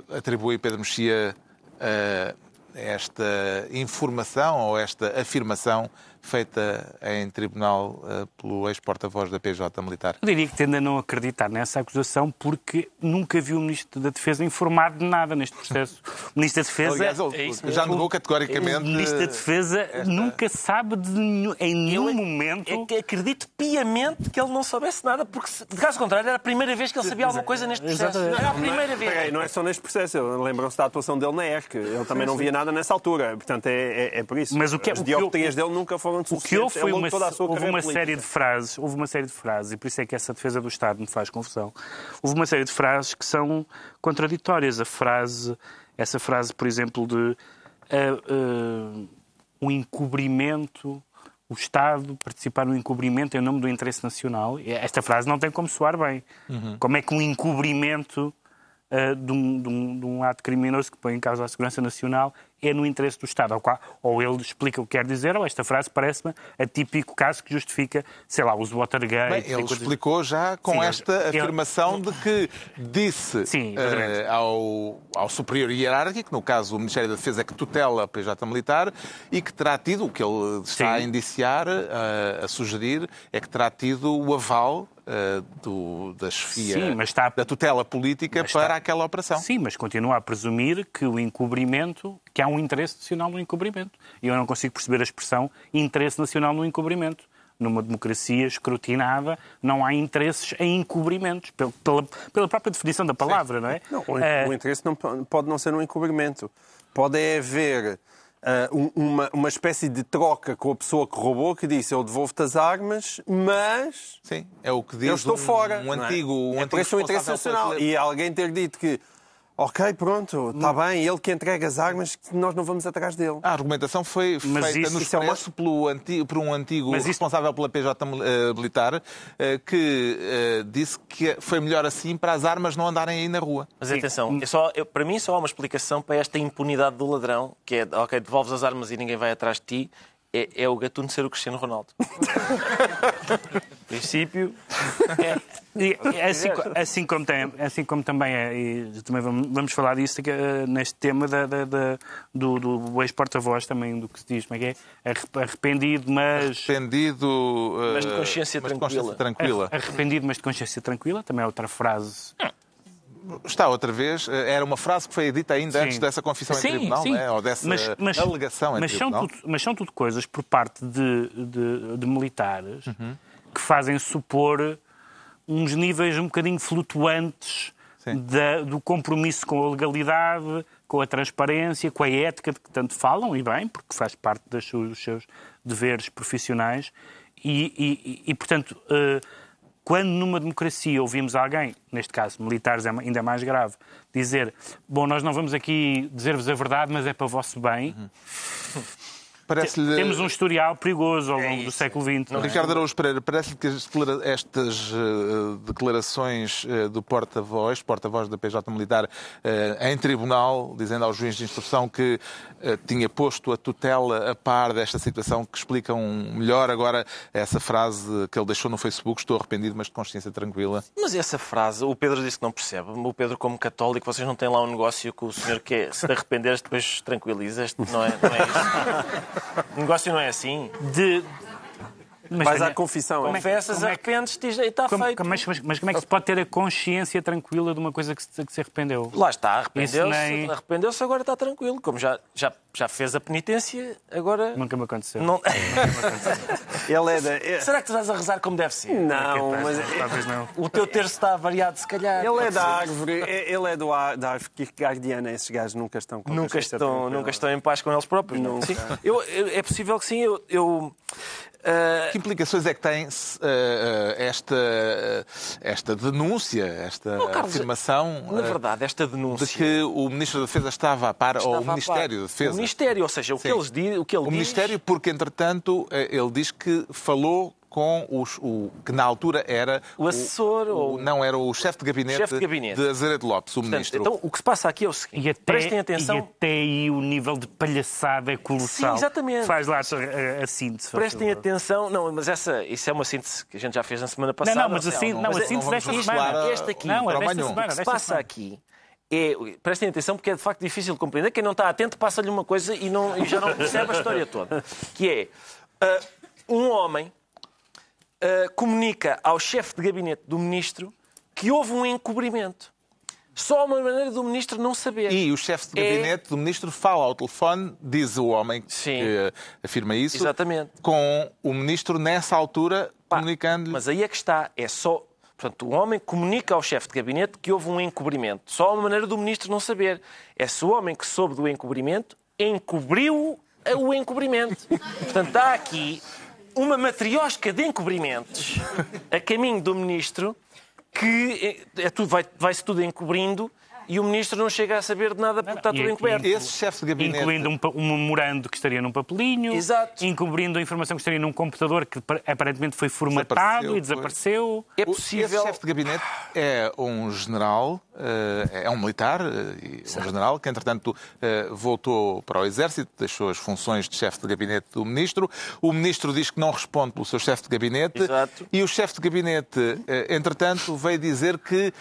Speaker 1: atribui Pedro Mexia a esta informação ou esta afirmação feita em tribunal eh, pelo ex-porta-voz da PJ Militar?
Speaker 4: Eu diria que tende a não acreditar nessa acusação porque nunca vi o Ministro da Defesa informado de nada neste processo. O Ministro da Defesa.
Speaker 1: Aliás,
Speaker 2: é isso
Speaker 1: já negou
Speaker 4: O
Speaker 1: categoricamente.
Speaker 4: Ministro da Defesa nunca sabe de nenhum- em nenhum momento.
Speaker 2: É que acredito piamente que ele não soubesse nada, porque de caso contrário era a primeira vez que ele sabia alguma coisa neste processo.
Speaker 4: Exatamente.
Speaker 2: Era a primeira
Speaker 3: Peraí,
Speaker 2: vez.
Speaker 3: não é só neste processo. Lembram-se da atuação dele na ERC. Ele também não via nada nessa altura. Portanto, é, é, é por isso.
Speaker 4: Mas o que-
Speaker 3: As
Speaker 4: o que
Speaker 3: dioptrias dele nunca foram
Speaker 4: O que houve foi
Speaker 3: longo
Speaker 4: uma, houve uma série de frases, houve uma série de frases, e por isso é que essa defesa do Estado me faz confusão. Houve uma série de frases que são contraditórias. A frase, essa frase, por exemplo, de ah, ah, o encobrimento, o Estado participar no encobrimento em nome do interesse nacional. Esta frase não tem como soar bem. Como é que um encobrimento ah, de, um, de um- de um ato criminoso que põe em causa a segurança nacional é no interesse do Estado. Ou, qua- ou ele explica o que quer dizer, ou esta frase parece-me a típico caso que justifica, sei lá, o uso Watergate.
Speaker 1: Bem, ele
Speaker 4: coisas-
Speaker 1: explicou já com
Speaker 4: Sim, ele-
Speaker 1: esta
Speaker 4: ele-
Speaker 1: afirmação de que disse
Speaker 4: Sim,
Speaker 1: eh,
Speaker 4: exatamente.
Speaker 1: ao, ao superior hierárquico, no caso o Ministério da Defesa, que tutela a PJ Militar, e que terá tido, o que ele está a
Speaker 4: Sim.
Speaker 1: indiciar, eh, a sugerir, é que terá tido o aval eh, do, da chefia,
Speaker 4: Sim, mas está-
Speaker 1: da tutela política
Speaker 4: Mas está-
Speaker 1: para aquela operação.
Speaker 4: Sim, mas continua a presumir que o encobrimento, que há um interesse nacional no encobrimento. E eu não consigo perceber a expressão interesse nacional no encobrimento. Numa democracia escrutinada, não há interesses em encobrimentos, pel- pela, pela própria definição da palavra, não é?
Speaker 3: Não, o,
Speaker 4: Eh,
Speaker 3: o interesse não po- pode não ser um encobrimento. Pode é haver um- uma, uma espécie de troca com a pessoa que roubou, que disse eu devolvo-te as armas, mas
Speaker 1: Sim, é o que diz
Speaker 3: eu estou
Speaker 1: um,
Speaker 3: fora.
Speaker 1: um
Speaker 3: é?
Speaker 1: antigo, um
Speaker 3: é por
Speaker 1: antigo
Speaker 3: isso um interesse nacional. E alguém ter dito que, ok, pronto, está bem, ele que entrega as armas, nós não vamos atrás dele.
Speaker 1: A argumentação foi
Speaker 4: Mas
Speaker 1: feita
Speaker 4: isso-
Speaker 1: no
Speaker 3: isso é uma-
Speaker 1: pelo anti- por um antigo
Speaker 4: Mas isso-
Speaker 1: responsável pela PJ eh, militar eh, que eh, disse que foi melhor assim para as armas não andarem aí na rua.
Speaker 2: Mas atenção, é só, eu- para mim só há uma explicação para esta impunidade do ladrão, que é, ok, devolves as armas e ninguém vai atrás de ti, é, é o gatuno ser o Cristiano Ronaldo. [laughs] princípio, [laughs]
Speaker 4: É, e assim, assim como tem, assim como também é, e também vamos, vamos falar disso neste tema da, da- da- do, do ex-porta-voz também, do que se diz, como é que é? Arrep- Arrependido, mas.
Speaker 1: Arrependido, eh,
Speaker 2: Mas de consciência
Speaker 1: mas de
Speaker 2: tranquila.
Speaker 1: consciência tranquila.
Speaker 4: Arrependido, mas de consciência tranquila, também é outra frase.
Speaker 1: Está outra vez. eh, Era uma frase que foi dita ainda
Speaker 4: Sim.
Speaker 1: antes dessa confissão em tribunal, né? ou dessa
Speaker 4: Mas- mas-
Speaker 1: alegação em
Speaker 4: mas são,
Speaker 1: tribunal.
Speaker 4: tudo, mas são tudo coisas por parte de, de- de militares
Speaker 1: Uhum.
Speaker 4: Que fazem supor uns níveis um bocadinho flutuantes da- do compromisso com a legalidade, com a transparência, com a ética de que tanto falam, e bem, porque faz parte das dos seus deveres profissionais. E, e- e- portanto, eh, quando numa democracia ouvimos alguém, neste caso militares é ainda mais grave, dizer: Bom, nós não vamos aqui dizer-vos a verdade, mas é para o vosso bem. [laughs]
Speaker 1: Parece-lhe-
Speaker 4: Temos um historial perigoso ao longo do
Speaker 2: isso.
Speaker 4: século XX. não é?
Speaker 1: Ricardo Araújo Pereira, parece-lhe que estas eh, declarações eh, do porta-voz, porta-voz da PJ Militar, eh, em tribunal, dizendo ao juiz de instrução que tinha posto a tutela a par desta situação, que explicam melhor agora essa frase que ele deixou no Facebook, estou arrependido, mas de consciência tranquila.
Speaker 2: Mas essa frase, o Pedro disse que não percebe. O Pedro, como católico, vocês não têm lá um negócio que o senhor quer se te arrependeres, depois tranquilizas. Não é, não é isso? [laughs] O [laughs] negócio não é assim.
Speaker 4: De... Mas,
Speaker 3: Vais à
Speaker 4: tenha-
Speaker 3: confissão. é?
Speaker 2: Confessas,
Speaker 4: como é que-
Speaker 2: arrependes-te e está
Speaker 4: como-
Speaker 2: feito.
Speaker 4: mas, mas- mas como é que se pode ter a consciência tranquila de uma coisa que se, que se arrependeu?
Speaker 2: Lá está, arrependeu-se,
Speaker 4: nem-
Speaker 2: arrependeu-se, agora está tranquilo. Como já, já já fez a penitência, agora.
Speaker 4: Nunca me aconteceu.
Speaker 2: Não...
Speaker 3: Ele é da. é-
Speaker 2: Será que tu vais a rezar como deve ser?
Speaker 3: Não, mas
Speaker 4: Talvez não.
Speaker 2: O teu terço está variado, se calhar.
Speaker 3: ele é da árvore. é- Ele é do, ar- da árvore Kierkegaardiana. Esses gajos nunca estão com a
Speaker 2: Nunca estão, nunca estão em paz com eles próprios.
Speaker 3: Nunca.
Speaker 2: Sim. Eu, eu- é possível que sim. Eu, eu, ah,
Speaker 1: Que implicações é que tem eh, esta, esta denúncia, esta
Speaker 2: Oh, Carlos,
Speaker 1: afirmação
Speaker 2: na verdade, esta
Speaker 1: de
Speaker 2: denúncia.
Speaker 1: que o Ministro da Defesa estava a par, ou
Speaker 2: estava
Speaker 1: o
Speaker 2: a
Speaker 1: Ministério
Speaker 2: par.
Speaker 1: da Defesa?
Speaker 2: O Ministério, ou seja, o que,
Speaker 1: Sim.
Speaker 2: eles di- o que ele
Speaker 1: O
Speaker 2: diz.
Speaker 1: Ministério, porque entretanto eh, ele diz que falou com os, o que na altura era
Speaker 2: O assessor
Speaker 1: o-
Speaker 2: ou-
Speaker 1: não era o chefe de gabinete,
Speaker 2: Chefe de gabinete.
Speaker 1: Azeredo Lopes, o
Speaker 2: Portanto,
Speaker 1: ministro.
Speaker 2: então, o que se passa aqui é o seguinte:
Speaker 4: E até,
Speaker 2: prestem atenção.
Speaker 4: e até aí o nível de palhaçada é colossal.
Speaker 2: Sim, exatamente.
Speaker 4: Faz lá a, a, a síntese.
Speaker 2: Prestem atenção. Não, mas essa, isso é uma síntese que a gente já fez na semana
Speaker 4: Não,
Speaker 2: passada.
Speaker 4: não, mas assim, não,
Speaker 1: mas
Speaker 4: a
Speaker 1: não
Speaker 4: síntese desta semana.
Speaker 1: a-
Speaker 2: Este aqui,
Speaker 4: Não, é desta semana.
Speaker 2: O que se passa aqui é. Prestem atenção porque é de facto difícil de compreender. Quem não está atento passa-lhe uma coisa e, não, e já não percebe a história toda. Que é. ah, um homem ah, comunica ao chefe de gabinete do ministro que houve um encobrimento. Só uma maneira do ministro não saber.
Speaker 1: E o chefe de
Speaker 2: É-
Speaker 1: gabinete do ministro fala ao telefone, diz o homem que
Speaker 2: Sim.
Speaker 1: eh, afirma isso,
Speaker 2: Exatamente.
Speaker 1: com o ministro nessa altura comunicando-lhe.
Speaker 2: Mas aí é que está. É só. Portanto, o homem comunica ao chefe de gabinete que houve um encobrimento. Só uma maneira do ministro não saber. É se o homem que soube do encobrimento encobriu o encobrimento. Portanto, há aqui uma matriosca de encobrimentos a caminho do ministro que é, é tudo, vai- vai-se tudo encobrindo e o ministro não chega a saber de nada porque está
Speaker 4: E-
Speaker 2: tudo encoberto.
Speaker 1: Esse chefe de gabinete.
Speaker 4: Incluindo um, um memorando que estaria num papelinho,
Speaker 2: Exato.
Speaker 4: encobrindo a informação que estaria num computador que pa- aparentemente foi formatado
Speaker 1: Desapareceu,
Speaker 4: e desapareceu.
Speaker 2: É
Speaker 1: O-
Speaker 2: possível.
Speaker 1: Esse chefe de gabinete é um general, eh, é um militar, eh, um general que, entretanto, eh, voltou para o Exército, deixou as funções de chefe de gabinete do ministro. O ministro diz que não responde pelo seu chefe de gabinete.
Speaker 2: Exato.
Speaker 1: E o chefe de gabinete, entretanto, veio dizer que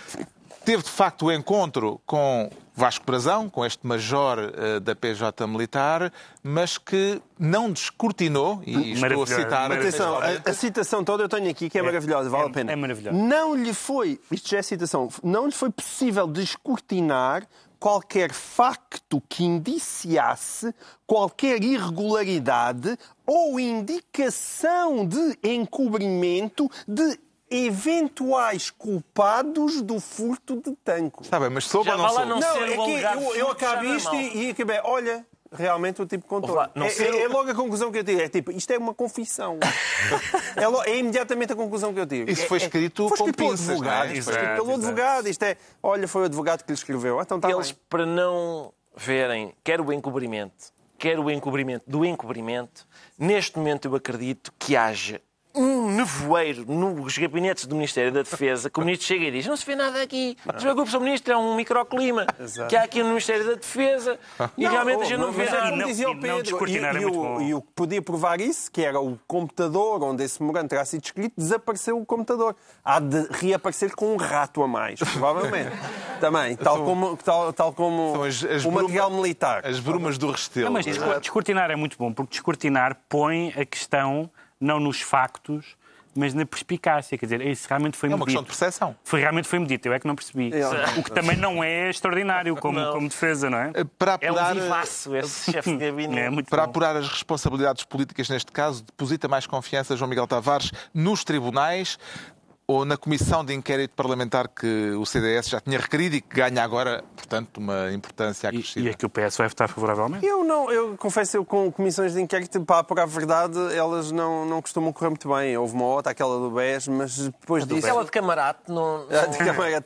Speaker 1: teve de facto o encontro com Vasco Brazão, com este major eh, da PJ militar, mas que não descortinou, e estou a
Speaker 4: Maravilhoso,
Speaker 1: citar.
Speaker 3: Atenção, a, a citação toda eu tenho aqui que é, maravilhosa, vale
Speaker 4: é-
Speaker 3: a pena.
Speaker 4: é maravilhosa.
Speaker 3: Não lhe foi, isto já é citação, não lhe foi possível descortinar qualquer facto que indiciasse qualquer irregularidade ou indicação de encobrimento de eventuais culpados do furto de tanco.
Speaker 1: Está bem, mas soube ou não soube?
Speaker 2: não
Speaker 3: Não, é que eu, eu acabo
Speaker 2: é
Speaker 3: isto e, e acabei, olha, realmente o tipo contou.
Speaker 2: Ouve lá, não
Speaker 3: é,
Speaker 2: ser
Speaker 3: é- é logo a conclusão que eu tive. É tipo, isto é uma confissão. [laughs] é, lo- é imediatamente a conclusão que eu tive.
Speaker 1: Isso foi
Speaker 3: É- é-
Speaker 1: escrito
Speaker 3: foi
Speaker 1: com
Speaker 3: escrito pelo
Speaker 1: pinças,
Speaker 3: advogado.
Speaker 1: não é?
Speaker 3: Foi escrito pelo advogado. Isto é, olha, foi o advogado que lhe escreveu. Ah, Então está
Speaker 2: Eles,
Speaker 3: bem.
Speaker 2: para não verem quer o encobrimento, quer o encobrimento do encobrimento, neste momento eu acredito que haja um nevoeiro nos gabinetes do Ministério da Defesa que o Ministro chega e diz não se vê nada aqui, não se preocupe, Sr. Ministro, é um microclima que há aqui no Ministério da Defesa [laughs] e realmente a gente não, vê
Speaker 3: mas é
Speaker 2: nada.
Speaker 3: como
Speaker 4: não-
Speaker 3: dizia o
Speaker 4: e não
Speaker 3: Pedro, e,
Speaker 4: é
Speaker 3: e o, e que podia provar isso, que era o computador onde esse memorando terá sido escrito, desapareceu o computador. Há de reaparecer com um rato a mais, provavelmente. [laughs] Também, tal como, tal, tal como
Speaker 1: São as- as
Speaker 3: o
Speaker 1: bruma-
Speaker 3: material militar.
Speaker 1: As brumas do Restelo.
Speaker 4: Não, mas descor- descortinar é muito bom, porque descortinar põe a questão não nos factos, mas na perspicácia. Quer dizer, isso realmente foi
Speaker 1: É uma
Speaker 4: medido.
Speaker 1: questão de percepção.
Speaker 4: Foi, realmente foi medido, eu é que não percebi.
Speaker 3: É.
Speaker 4: O que também não é extraordinário como, como defesa, não é?
Speaker 1: Para
Speaker 2: É um
Speaker 1: apurar,
Speaker 2: vivaço esse chefe de [laughs] gabinete.
Speaker 4: É
Speaker 1: para
Speaker 4: bom.
Speaker 1: apurar as responsabilidades políticas neste caso, deposita mais confiança João Miguel Tavares nos tribunais ou na comissão de inquérito parlamentar que o CDS já tinha requerido e que ganha agora, portanto, uma importância
Speaker 4: E,
Speaker 1: acrescida?
Speaker 4: e é que o PS vai votar favoravelmente?
Speaker 3: Eu não, eu confesso, eu com comissões de inquérito, para apurar a verdade, elas não, não costumam correr muito bem. Houve uma outra, aquela do BES, mas depois disso.
Speaker 2: Aquela de camarate não... [laughs]
Speaker 3: Ah, de Câmara-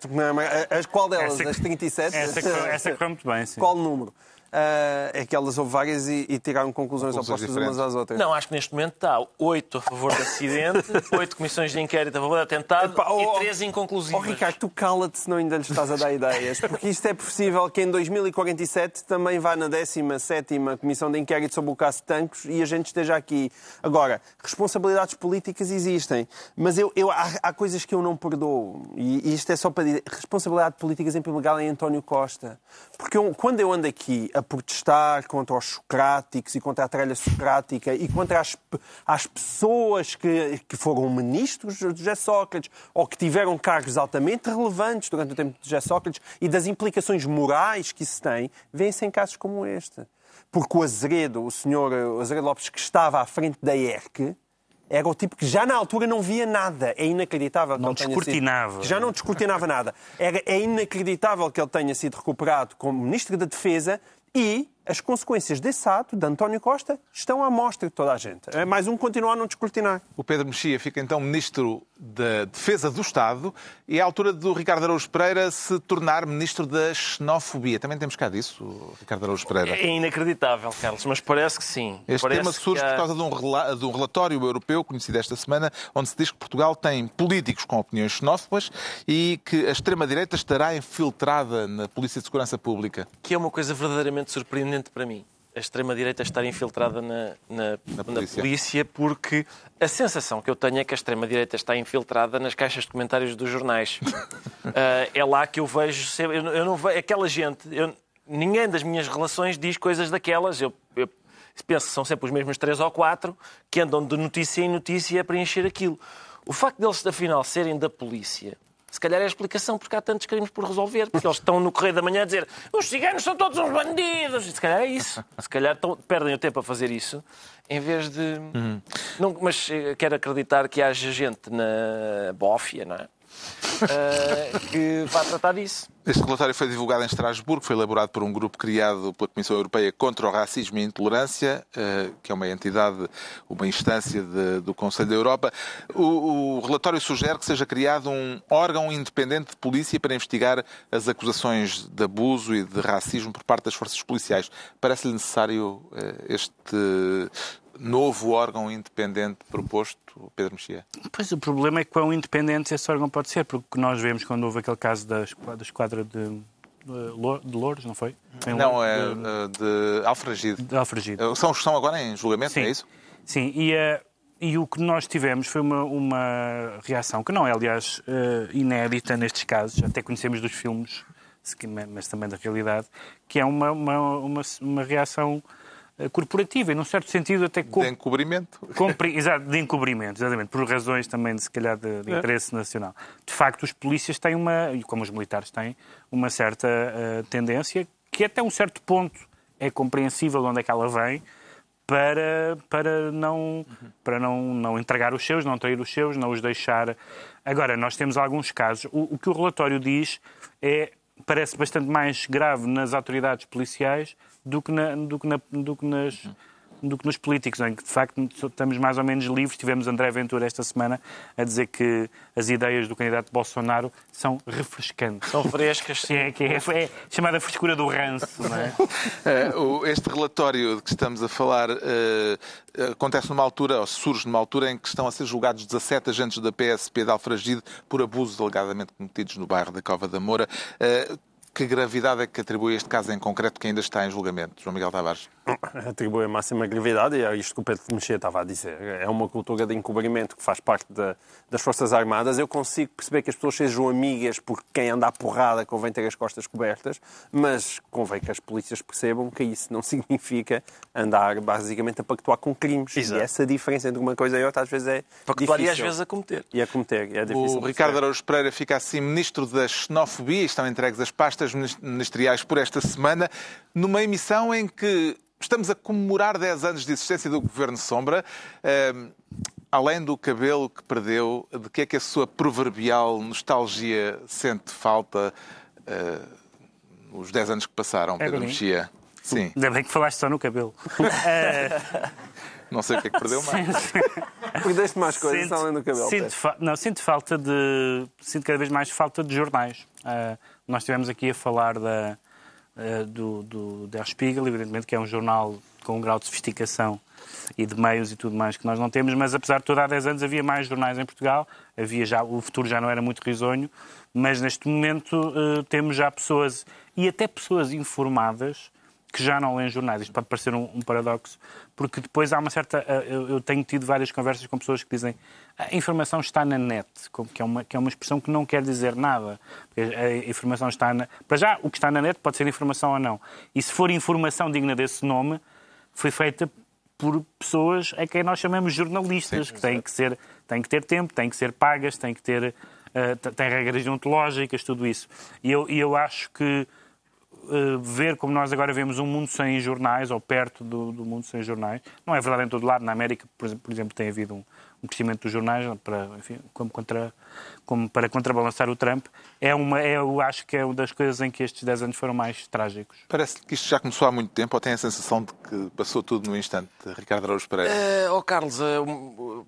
Speaker 3: As qual delas?
Speaker 4: Essa
Speaker 3: As 37?
Speaker 4: Essa essa correu muito bem, sim.
Speaker 3: Qual número? Ah, é que elas houve várias e, e tiraram conclusões,
Speaker 1: Conclusões
Speaker 3: opostas
Speaker 1: diferentes.
Speaker 3: umas às outras.
Speaker 2: Não, acho que neste momento está oito a favor do acidente, [laughs] oito comissões de inquérito a favor do atentado
Speaker 3: Epá, oh,
Speaker 2: e
Speaker 3: oh,
Speaker 2: três inconclusivas.
Speaker 3: Oh, Ricardo, tu cala-te se não ainda lhe estás a dar ideias, porque isto é possível que em 2047 também vá na 17ª Comissão de Inquérito sobre o caso de Tancos e a gente esteja aqui. Agora, responsabilidades políticas existem, mas eu, eu- há, há coisas que eu não perdoo, e, e isto é só para dizer, responsabilidade políticas em primeiro lugar é António Costa. Porque eu- quando eu ando aqui a protestar contra os socráticos e contra a trelha socrática e contra as, as pessoas que, que foram ministros de José Sócrates ou que tiveram cargos altamente relevantes durante o tempo de José Sócrates e das implicações morais que isso tem, vêm-se em casos como este. porque o Azeredo, o senhor o Azeredo Lopes, que estava à frente da ERC, era o tipo que já na altura não via nada. É inacreditável que
Speaker 4: Não
Speaker 3: ele tenha
Speaker 4: descortinava.
Speaker 3: Sido, já não descortinava nada. Era, é inacreditável que ele tenha sido recuperado como Ministro da Defesa e as consequências desse ato de António Costa estão à mostra de toda a gente. É mais um continuar a não descortinar.
Speaker 1: O Pedro Mexia fica então Ministro da Defesa do Estado e é a altura do Ricardo Araújo Pereira se tornar Ministro da Xenofobia. Também temos cá disso, Ricardo Araújo Pereira.
Speaker 2: É inacreditável, Carlos, mas parece que sim.
Speaker 1: Este
Speaker 2: parece
Speaker 1: tema surge
Speaker 2: há-
Speaker 1: por causa de um, rela- de um relatório europeu conhecido esta semana, onde se diz que Portugal tem políticos com opiniões xenófobas e que a extrema-direita estará infiltrada na Polícia de Segurança Pública.
Speaker 2: que é uma coisa verdadeiramente surpreendente para mim. A extrema-direita estar infiltrada na, na, na
Speaker 1: polícia.
Speaker 2: polícia. porque a sensação que eu tenho é que a extrema-direita está infiltrada nas caixas de comentários dos jornais. Ah, [laughs] é lá que eu vejo... sempre- Eu, não- eu não vejo... Aquela gente... eu- ninguém das minhas relações diz coisas daquelas. Eu, eu penso que são sempre os mesmos três ou quatro que andam de notícia em notícia a preencher aquilo. O facto deles, afinal, serem da polícia se calhar é a explicação porque há tantos crimes por resolver. Porque eles estão no Correio da Manhã a dizer os ciganos são todos uns bandidos. Se calhar é isso. Se calhar estão- perdem o tempo a fazer isso em vez de... Não, mas eh, quero acreditar que haja gente na bófia, não é? Eh, que vá tratar disso.
Speaker 1: Este relatório foi divulgado em Estrasburgo, foi elaborado por um grupo criado pela Comissão Europeia contra o Racismo e a Intolerância, eh, que é uma entidade, uma instância de- do Conselho da Europa. O, o relatório sugere que seja criado um órgão independente de polícia para investigar as acusações de abuso e de racismo por parte das forças policiais. Parece-lhe necessário eh, este novo órgão independente proposto, Pedro Mexia?
Speaker 4: Pois o problema é quão independente esse órgão pode ser, porque nós vemos quando houve aquele caso da esquadra, da esquadra de, de Lou- de Louros, não foi? Em
Speaker 1: Não, é
Speaker 4: de,
Speaker 1: eh, de Alfragide.
Speaker 4: de Alfragide.
Speaker 1: São, estão agora em julgamento,
Speaker 4: Sim.
Speaker 1: é isso?
Speaker 4: Sim, e, eh, e o que nós tivemos foi uma, uma reação que não é, aliás, eh, inédita nestes casos, até conhecemos dos filmes, que- mas também da realidade, que é uma, uma, uma, uma reação eh, corporativa, e num certo sentido até co-
Speaker 1: De encobrimento.
Speaker 4: Compre... Exato, de encobrimento, exatamente, por razões também, de, se calhar, de, de interesse nacional. De facto, os polícias têm uma, e como os militares têm, uma certa eh, tendência, que até um certo ponto é compreensível de onde é que ela vem, para, para, não, para não, não entregar os seus, não trair os seus, não os deixar. Agora, nós temos alguns casos. O, o que o relatório diz é parece bastante mais grave nas autoridades policiais do que, na, do que, na, do que nas do que nos políticos, em que de facto estamos mais ou menos livres. Tivemos André Ventura esta semana a dizer que as ideias do candidato Bolsonaro são refrescantes.
Speaker 2: São frescas, sim.
Speaker 4: É, que é, é chamada frescura do ranço, não é?
Speaker 1: Eh, [laughs] o- Este relatório de que estamos a falar eh, acontece numa altura, ou surge numa altura em que estão a ser julgados 17 agentes da PSP de Alfragide por abusos alegadamente cometidos no bairro da Cova da Moura. Que gravidade é que atribui este caso em concreto que ainda está em julgamento, João Miguel Tavares? [coughs]
Speaker 3: atribui a máxima gravidade e é isto que o Pedro Mexia estava a dizer. É uma cultura de encobrimento que faz parte da- das Forças Armadas. Eu consigo perceber que as pessoas sejam amigas porque quem anda à porrada convém ter as costas cobertas, mas convém que as polícias percebam que isso não [laughs] significa andar basicamente a pactuar com crimes.
Speaker 2: Exato.
Speaker 3: E essa diferença entre uma coisa e outra às vezes é
Speaker 2: Pactuar e às
Speaker 3: difícil.
Speaker 2: vezes a cometer.
Speaker 3: E a cometer. É difícil
Speaker 1: O Ricardo. Araújo Pereira fica assim ministro da xenofobia e estão entregues as pastas minis- ministeriais por esta semana, numa emissão em que estamos a comemorar 10 anos de existência do Governo Sombra. Ahm, além do cabelo que perdeu, de que é que a sua proverbial nostalgia sente falta ah, nos 10 anos que passaram, Pedro
Speaker 4: mim?
Speaker 1: Mexia? Sim,
Speaker 4: Ainda bem que falaste só no cabelo. [laughs]
Speaker 1: não sei o que é que perdeu mais. [laughs]
Speaker 3: Perdeste mais coisas
Speaker 4: Sinto-
Speaker 3: além do cabelo.
Speaker 4: Sinto, fa- não, sinto falta de. Sinto cada vez mais falta de jornais. Ah, nós estivemos aqui a falar da, ah, do, do Der Spiegel, evidentemente, que é um jornal com um grau de sofisticação e de meios e tudo mais que nós não temos, mas apesar de tudo, há 10 anos havia mais jornais em Portugal, havia já, o futuro já não era muito risonho, mas neste momento ah, temos já pessoas, e até pessoas informadas, que já não leem jornais. Isto pode parecer um, um paradoxo, porque depois há uma certa. eh, Eu, eu tenho tido várias conversas com pessoas que dizem a informação está na net, que é uma, que é uma expressão que não quer dizer nada. A informação está na. Para já, o que está na net pode ser informação ou não. E se for informação digna desse nome, foi feita por pessoas a quem nós chamamos jornalistas, que têm que, ser, têm que ter tempo, têm que ser pagas, têm que ter. t- têm regras deontológicas, tudo isso. E eu, e eu acho que uh, ver como nós agora vemos um mundo sem jornais, ou perto do, do mundo sem jornais. Não é verdade em todo lado. Na América, por exemplo, por exemplo tem havido um, um, crescimento dos jornais para, enfim, como, contra, como para contrabalançar o Trump. É uma, é, eu acho que é uma das coisas em que estes 10 anos foram mais trágicos.
Speaker 1: Parece que isto já começou há muito tempo, ou tem a sensação de que passou tudo no instante, Ricardo Araújo Pereira?
Speaker 2: Uh, oh, Carlos, uh,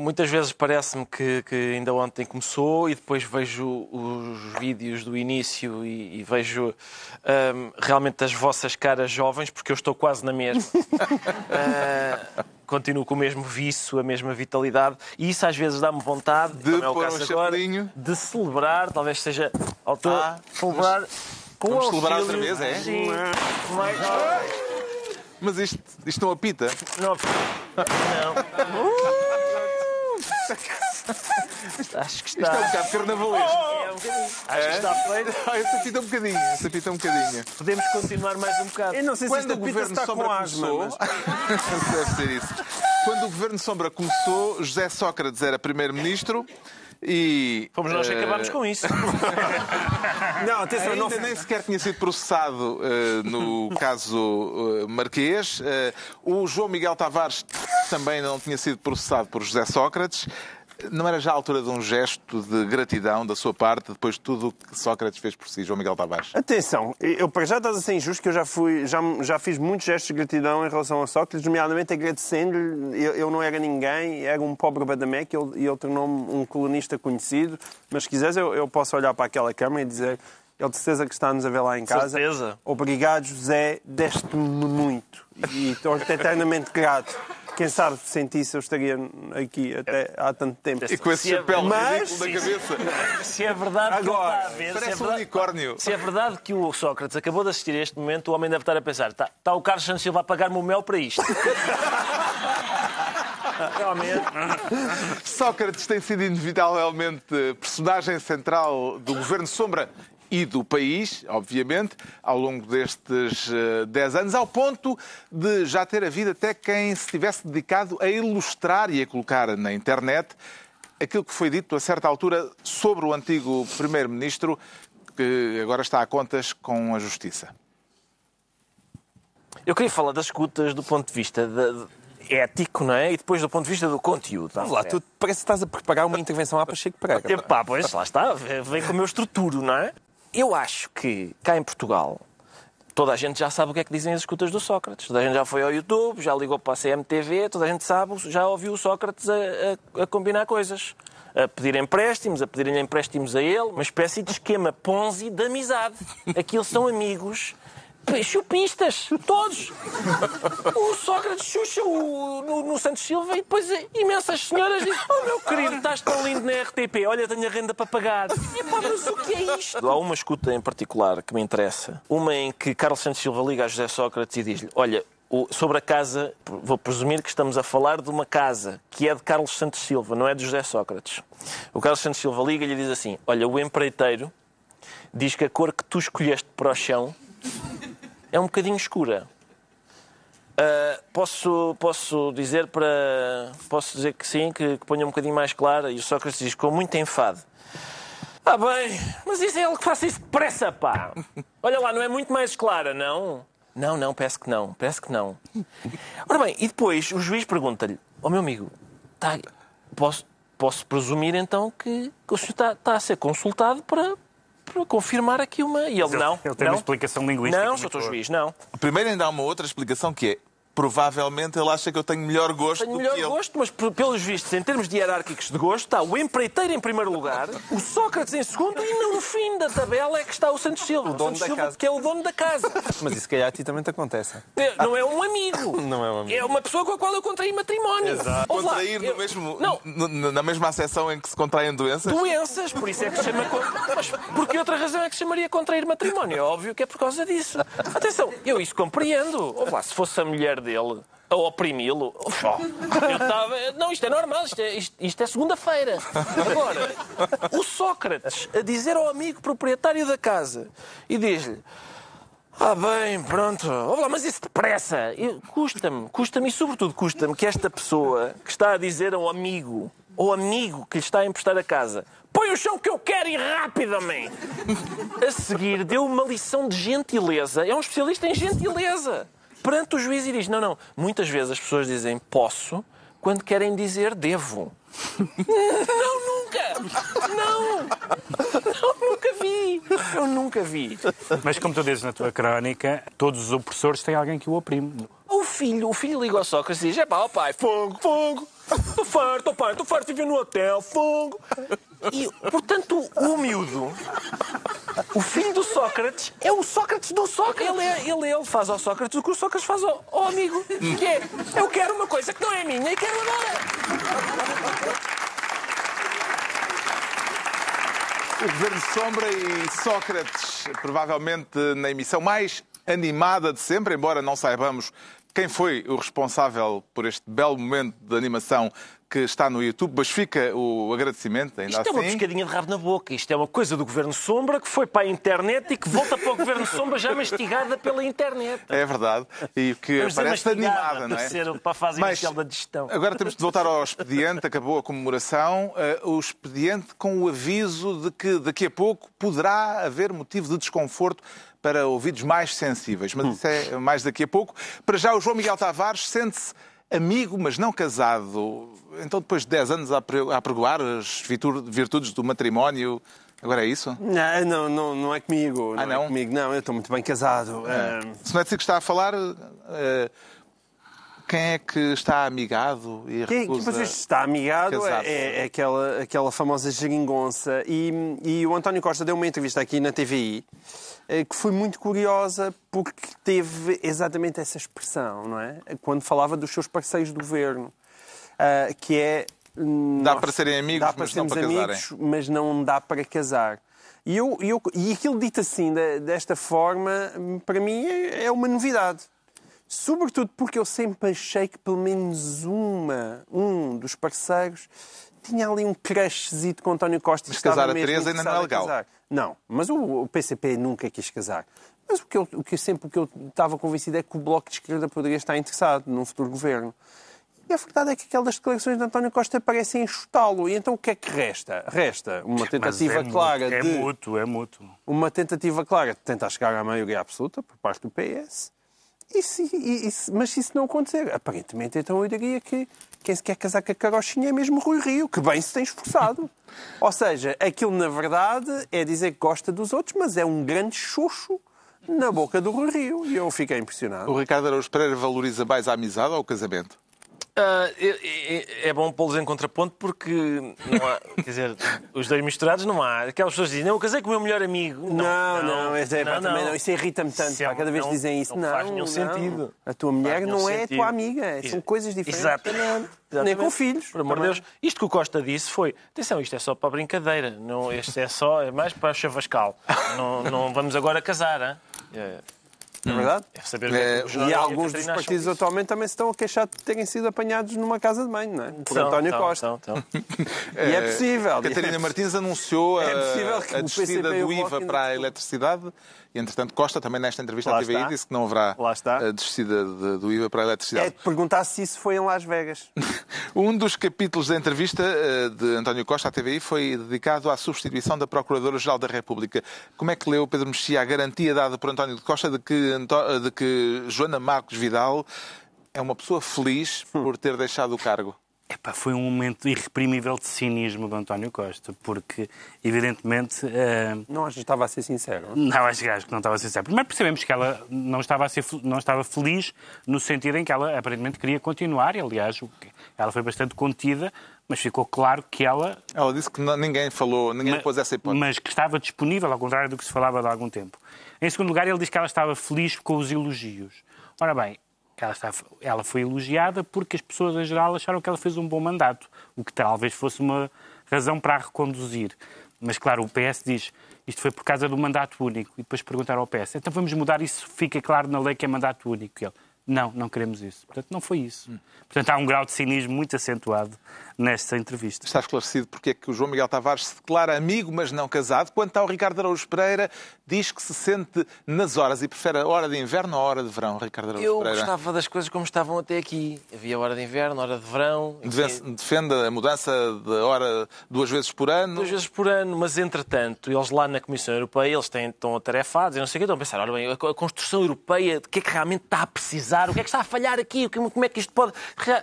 Speaker 2: muitas vezes parece-me que, que, ainda ontem começou e depois vejo os vídeos do início e, e vejo um, realmente as vossas caras jovens, porque eu estou quase na mesma. uh, [laughs] continuo com o mesmo vício, a mesma vitalidade, e isso às vezes dá-me vontade,
Speaker 1: de,
Speaker 2: é o caso um agora, de celebrar, talvez seja ao ah, celebrar
Speaker 1: com Vamos celebrar outra vez, é?
Speaker 2: Sim.
Speaker 1: Mas isto, isto não apita?
Speaker 2: Não apita. [laughs] Não. [laughs] Acho que está.
Speaker 1: Isto é um bocado carnavalesco.
Speaker 2: É um bocadinho. Acho que está feito. [laughs]
Speaker 1: Ah, apita um bocadinho. Esse apita um bocadinho.
Speaker 2: Podemos continuar mais um bocado.
Speaker 3: Eu não sei se
Speaker 1: Quando o governo
Speaker 3: está
Speaker 1: Sombra
Speaker 3: com asma,
Speaker 1: começou, mas... [laughs] deve ser isso. Quando o governo Sombra começou, José Sócrates era primeiro-ministro. E,
Speaker 2: Fomos nós que acabámos com isso. [laughs]
Speaker 3: não, atenção,
Speaker 1: Ainda
Speaker 3: não...
Speaker 1: nem sequer tinha sido processado uh, no caso uh, Marquês. Uh, o João Miguel Tavares também não tinha sido processado por José Sócrates. Não era já a altura de um gesto de gratidão da sua parte, depois de tudo o que Sócrates fez por si, João Miguel Tavares?
Speaker 3: Atenção, eu para já estás a ser injusto, que eu já, fui, já, já fiz muitos gestos de gratidão em relação a Sócrates, nomeadamente agradecendo-lhe. Eu, eu, não era ninguém, era um pobre badamé e ele, ele tornou-me um colunista conhecido. Mas se quiseres, eu, eu posso olhar para aquela câmara e dizer ele de certeza que está-nos a ver lá em casa.
Speaker 2: Certeza.
Speaker 3: Obrigado, José, deste-me muito. E estou eternamente grato. Quem sabe se sentisse eu estaria aqui até há tanto tempo.
Speaker 1: E com esse chapéu
Speaker 3: mas,
Speaker 1: na cabeça.
Speaker 2: Se é verdade
Speaker 3: Agora,
Speaker 2: que está a ver,
Speaker 1: parece
Speaker 2: se é
Speaker 1: um
Speaker 2: verdade,
Speaker 1: unicórnio.
Speaker 2: Se é verdade que o Sócrates acabou de assistir a este momento, o homem deve estar a pensar: está, está o Carlos Santos Silva a pagar-me o mel para isto. [laughs] Realmente.
Speaker 1: Sócrates tem sido inevitavelmente personagem central do governo Sombra e do país, obviamente, ao longo destes 10 anos, ao ponto de já ter havido até quem se tivesse dedicado a ilustrar e a colocar na internet aquilo que foi dito a certa altura sobre o antigo Primeiro-Ministro, que agora está a contas com a Justiça.
Speaker 2: Eu queria falar das escutas do ponto de vista de, ético, não é? E depois do ponto de vista do conteúdo.
Speaker 5: Vamos lá, tu parece que estás a preparar uma intervenção à Pacheco Pereira.
Speaker 2: Epá, pois, lá está, vem com o meu estruturo, não é? Eu acho que cá em Portugal toda a gente já sabe o que é que dizem as escutas do Sócrates. Toda a gente já foi ao YouTube, já ligou para a CMTV, toda a gente sabe, já ouviu o Sócrates a, a, a combinar coisas. A pedir empréstimos, a pedirem empréstimos a ele, uma espécie de esquema Ponzi de amizade. Aquilo são amigos chupistas, todos. O Sócrates xuxa o, no, no, Santos Silva e depois imensas senhoras dizem Oh meu querido, estás tão lindo na RTP, olha, tenho a renda para pagar. E pá, mas o que é isto? Há uma escuta em particular que me interessa. Uma em que Carlos Santos Silva liga a José Sócrates e diz-lhe Olha, sobre a casa, vou presumir que estamos a falar de uma casa que é de Carlos Santos Silva, não é de José Sócrates. O Carlos Santos Silva liga-lhe e diz assim: Olha, o empreiteiro diz que a cor que tu escolheste para o chão é um bocadinho escura. Uh, posso, posso dizer para. Posso dizer que sim, que, que ponha um bocadinho mais clara. E o Sócrates diz com muito enfado. Ah, bem, mas isso é ele que faça isso depressa, pá! [laughs] Olha lá, não é muito mais clara, não? Não, não, peço que não, peço que não. Ora bem, e depois o juiz pergunta-lhe: Ó oh, meu amigo, tá, posso, posso presumir então que, que o senhor está, está a ser consultado para, para confirmar aqui uma. E ele não.
Speaker 4: Ele tem
Speaker 2: não.
Speaker 4: uma explicação linguística.
Speaker 2: Não, Sr. Juiz, não.
Speaker 1: Primeiro ainda há uma outra explicação que é provavelmente ele acha que eu tenho melhor gosto
Speaker 2: tenho
Speaker 1: do
Speaker 2: melhor
Speaker 1: que ele.
Speaker 2: gosto, mas pelos vistos, em termos de hierárquicos de gosto, está o empreiteiro em primeiro lugar, o Sócrates em segundo e no fim da tabela é que está o Santos Silva. O
Speaker 5: dono
Speaker 2: Santos
Speaker 5: da
Speaker 2: Silva,
Speaker 5: casa.
Speaker 2: que é o dono da casa.
Speaker 5: Mas isso, se calhar, a ti também te acontece.
Speaker 2: Não é um amigo. [laughs]
Speaker 5: Não é um amigo.
Speaker 2: É uma pessoa com a qual eu contraí matrimónio.
Speaker 1: Exato.
Speaker 2: Ouve lá,
Speaker 1: Contrair
Speaker 2: eu-
Speaker 1: no mesmo,
Speaker 2: Não,
Speaker 1: na mesma acessão em que se contraem doenças?
Speaker 2: doenças, por isso é que se chama. Mas por que outra razão é que se chamaria contrair matrimónio? É óbvio que é por causa disso. Atenção, eu isso compreendo. Ouve lá, se fosse a mulher dele a oprimi-lo, eu estava. Não, isto é normal, isto é, isto- isto é segunda-feira. Agora, o Sócrates a dizer ao amigo proprietário da casa e diz-lhe. Ah, bem, pronto. Lá, mas isso depressa. Custa-me, custa-me e, sobretudo, custa-me que esta pessoa que está a dizer ao amigo ao amigo que lhe está a emprestar a casa: põe o chão que eu quero e rapidamente. A seguir, deu uma lição de gentileza. É um especialista em gentileza. Perante o juiz e diz: não, não. Muitas vezes as pessoas dizem posso quando querem dizer devo. [laughs] Não, nunca! Não! Não, nunca vi! Eu nunca vi.
Speaker 4: Mas como tu dizes na tua crónica, todos os opressores têm alguém que o oprime.
Speaker 2: O filho, o filho liga ao Sócrates e diz: é pá, ó pai, fogo, fogo! Estou farto, ó pai, estou farto de viver no hotel, fogo! E, portanto, o miúdo, o filho do Sócrates, é o Sócrates do Sócrates. Ele, é, ele, ele faz ao Sócrates o que o Sócrates faz ao, ao amigo. Que é, eu quero uma coisa que não é minha e quero agora.
Speaker 1: O Governo Sombra e Sócrates, provavelmente na emissão mais animada de sempre, embora não saibamos quem foi o responsável por este belo momento de animação que está no YouTube, mas fica o agradecimento ainda
Speaker 2: Isto
Speaker 1: assim.
Speaker 2: é uma pescadinha de rabo na boca. Isto é uma coisa do Governo Sombra que foi para a internet e que volta para o Governo Sombra já mastigada pela internet.
Speaker 1: É verdade. E que
Speaker 2: Vamos
Speaker 1: parece animada, não é?
Speaker 2: ser para a fase
Speaker 1: Mas
Speaker 2: inicial da digestão.
Speaker 1: Agora temos de voltar ao expediente, acabou a comemoração. eh, o expediente com o aviso de que daqui a pouco poderá haver motivo de desconforto para ouvidos mais sensíveis. Mas isso é mais daqui a pouco. Para já, o João Miguel Tavares sente-se amigo, mas não casado. Então, depois de 10 anos a apregoar as virtu- virtudes do matrimónio, agora é isso?
Speaker 3: Não, não, não, não é comigo. Não,
Speaker 1: Ah, não?
Speaker 3: é comigo. Não, eu estou muito bem casado. Ah,
Speaker 1: Se não é de si que está a falar, eh, quem é que está amigado e
Speaker 3: Quem, que
Speaker 1: recusa...
Speaker 3: depois está amigado é, é aquela, aquela famosa geringonça. E, e o António Costa deu uma entrevista aqui na TVI eh, que foi muito curiosa porque teve exatamente essa expressão, não é? Quando falava dos seus parceiros do governo, ah, que é. hum,
Speaker 1: Dá
Speaker 3: nós-
Speaker 1: para serem amigos,
Speaker 3: dá para
Speaker 1: mas não para casarem.
Speaker 3: amigos, mas não dá para casar. E, eu, eu- e aquilo dito assim, desta forma, para mim é, é uma novidade. Sobretudo porque eu sempre achei que pelo menos uma, um dos parceiros tinha ali um crushzito com António Costa.
Speaker 1: Mas casar a Teresa ainda não é legal.
Speaker 3: casar. Não, mas o, o PCP nunca quis casar. Mas o que, eu, o que eu sempre o que eu estava convencido é que o Bloco de Esquerda poderia estar interessado num futuro governo. E a verdade é que aquelas declarações de António Costa parecem enxutá-lo. E então o que é que resta? Resta uma
Speaker 4: Mas
Speaker 3: tentativa
Speaker 4: é
Speaker 3: clara
Speaker 4: mútuo, É
Speaker 3: de
Speaker 4: mútuo, é mútuo.
Speaker 3: uma tentativa clara de tentar chegar à maioria absoluta por parte do PS. E se, e- se- mas se isso não acontecer, aparentemente então eu diria que quem se quer casar com a carochinha é mesmo Rui Rio, que bem se tem esforçado. [laughs] Ou seja, aquilo na verdade é dizer que gosta dos outros, mas é um grande xoxo na boca do Rui Rio. E eu fiquei impressionado.
Speaker 1: O Ricardo Araújo Pereira valoriza mais a amizade ou o casamento?
Speaker 2: Ah, é, é- é bom pô-los em contraponto porque não há, quer dizer, os dois misturados não há. Aquelas pessoas dizem, não, eu casei com o meu melhor amigo.
Speaker 3: Não, não, é, é, pá, também não. Isso irrita-me tanto.
Speaker 2: É
Speaker 3: pá, cada vez
Speaker 2: não-
Speaker 3: que dizem isso,
Speaker 2: não
Speaker 3: não.
Speaker 2: faz nenhum
Speaker 3: não.
Speaker 2: sentido.
Speaker 3: A tua mulher não é a
Speaker 2: sentido.
Speaker 3: tua amiga. São
Speaker 2: Ex-
Speaker 3: coisas diferentes.
Speaker 2: Exatamente.
Speaker 3: Nem com
Speaker 2: Exatamente.
Speaker 3: filhos.
Speaker 2: Por amor de. Deus. Isto que o Costa disse foi: atenção, isto é só para brincadeira. Não, este é só, é mais para chavascal. Não, não vamos agora casar. hein? É,
Speaker 3: É verdade?
Speaker 2: é saber
Speaker 1: É,
Speaker 3: E alguns dos partidos atualmente também se estão a queixar de terem sido apanhados numa casa de banho, não é? Por
Speaker 2: São,
Speaker 3: António
Speaker 2: são,
Speaker 3: Costa.
Speaker 2: são, são.
Speaker 3: E é possível.
Speaker 1: Catarina Martins anunciou
Speaker 3: É
Speaker 1: a,
Speaker 3: possível que
Speaker 1: a descida do IVA para a eletricidade e, entretanto, Costa também nesta entrevista
Speaker 3: Lá
Speaker 1: à TVI
Speaker 3: está.
Speaker 1: disse que não haverá a descida de- do IVA para a
Speaker 3: É
Speaker 1: eletricidade.
Speaker 3: de perguntar se isso foi em Las Vegas. [laughs]
Speaker 1: Um dos capítulos da entrevista eh, de António Costa à TVI foi dedicado à substituição da Procuradora-Geral da República. Como é que leu Pedro Mexia a garantia dada por António Costa de que, Antó- de que Joana Marcos Vidal é uma pessoa feliz por ter deixado o cargo?
Speaker 4: Epá, foi um momento irreprimível de cinismo do António Costa, porque, evidentemente, eh,
Speaker 3: Não acho que estava a ser sincero.
Speaker 4: não, acho que acho que não estava a ser sincero. Primeiro percebemos que ela não estava, a ser, não estava feliz no sentido em que ela aparentemente queria continuar, e aliás, ela foi bastante contida, mas ficou claro que ela
Speaker 1: Ela disse que não- ninguém falou, ninguém
Speaker 4: Ma-
Speaker 1: pôs essa hipótese.
Speaker 4: Mas que estava disponível, ao contrário do que se falava há algum tempo. Em segundo lugar, ele diz que ela estava feliz com os elogios. Ora bem, ela, está, ela foi elogiada porque as pessoas em geral acharam que ela fez um bom mandato, o que talvez fosse uma razão para a reconduzir. Mas claro, o PS diz isto foi por causa do mandato único. E depois perguntaram ao PS, então vamos mudar isso, fica claro na lei que é mandato único. E ele, Não, não queremos isso. Portanto, não foi isso. Portanto, há um grau de cinismo muito acentuado nesta entrevista.
Speaker 1: Está esclarecido porque é que o João Miguel Tavares se declara amigo, mas não casado. Quanto ao Ricardo Araújo Pereira, diz que se sente nas horas e prefere a hora de inverno ou a hora de verão, Ricardo Araújo
Speaker 2: Eu
Speaker 1: Pereira.
Speaker 2: gostava das coisas como estavam até aqui. Havia hora de inverno, hora de verão.
Speaker 1: Defende- Defende a mudança de hora duas vezes por ano.
Speaker 2: Duas vezes por ano, mas entretanto, eles lá na Comissão Europeia, eles têm, estão atarefados e não sei o que, estão a pensar, olha bem, a construção europeia, de que é que realmente está a precisar? O que é que está a falhar aqui? Como é que isto pode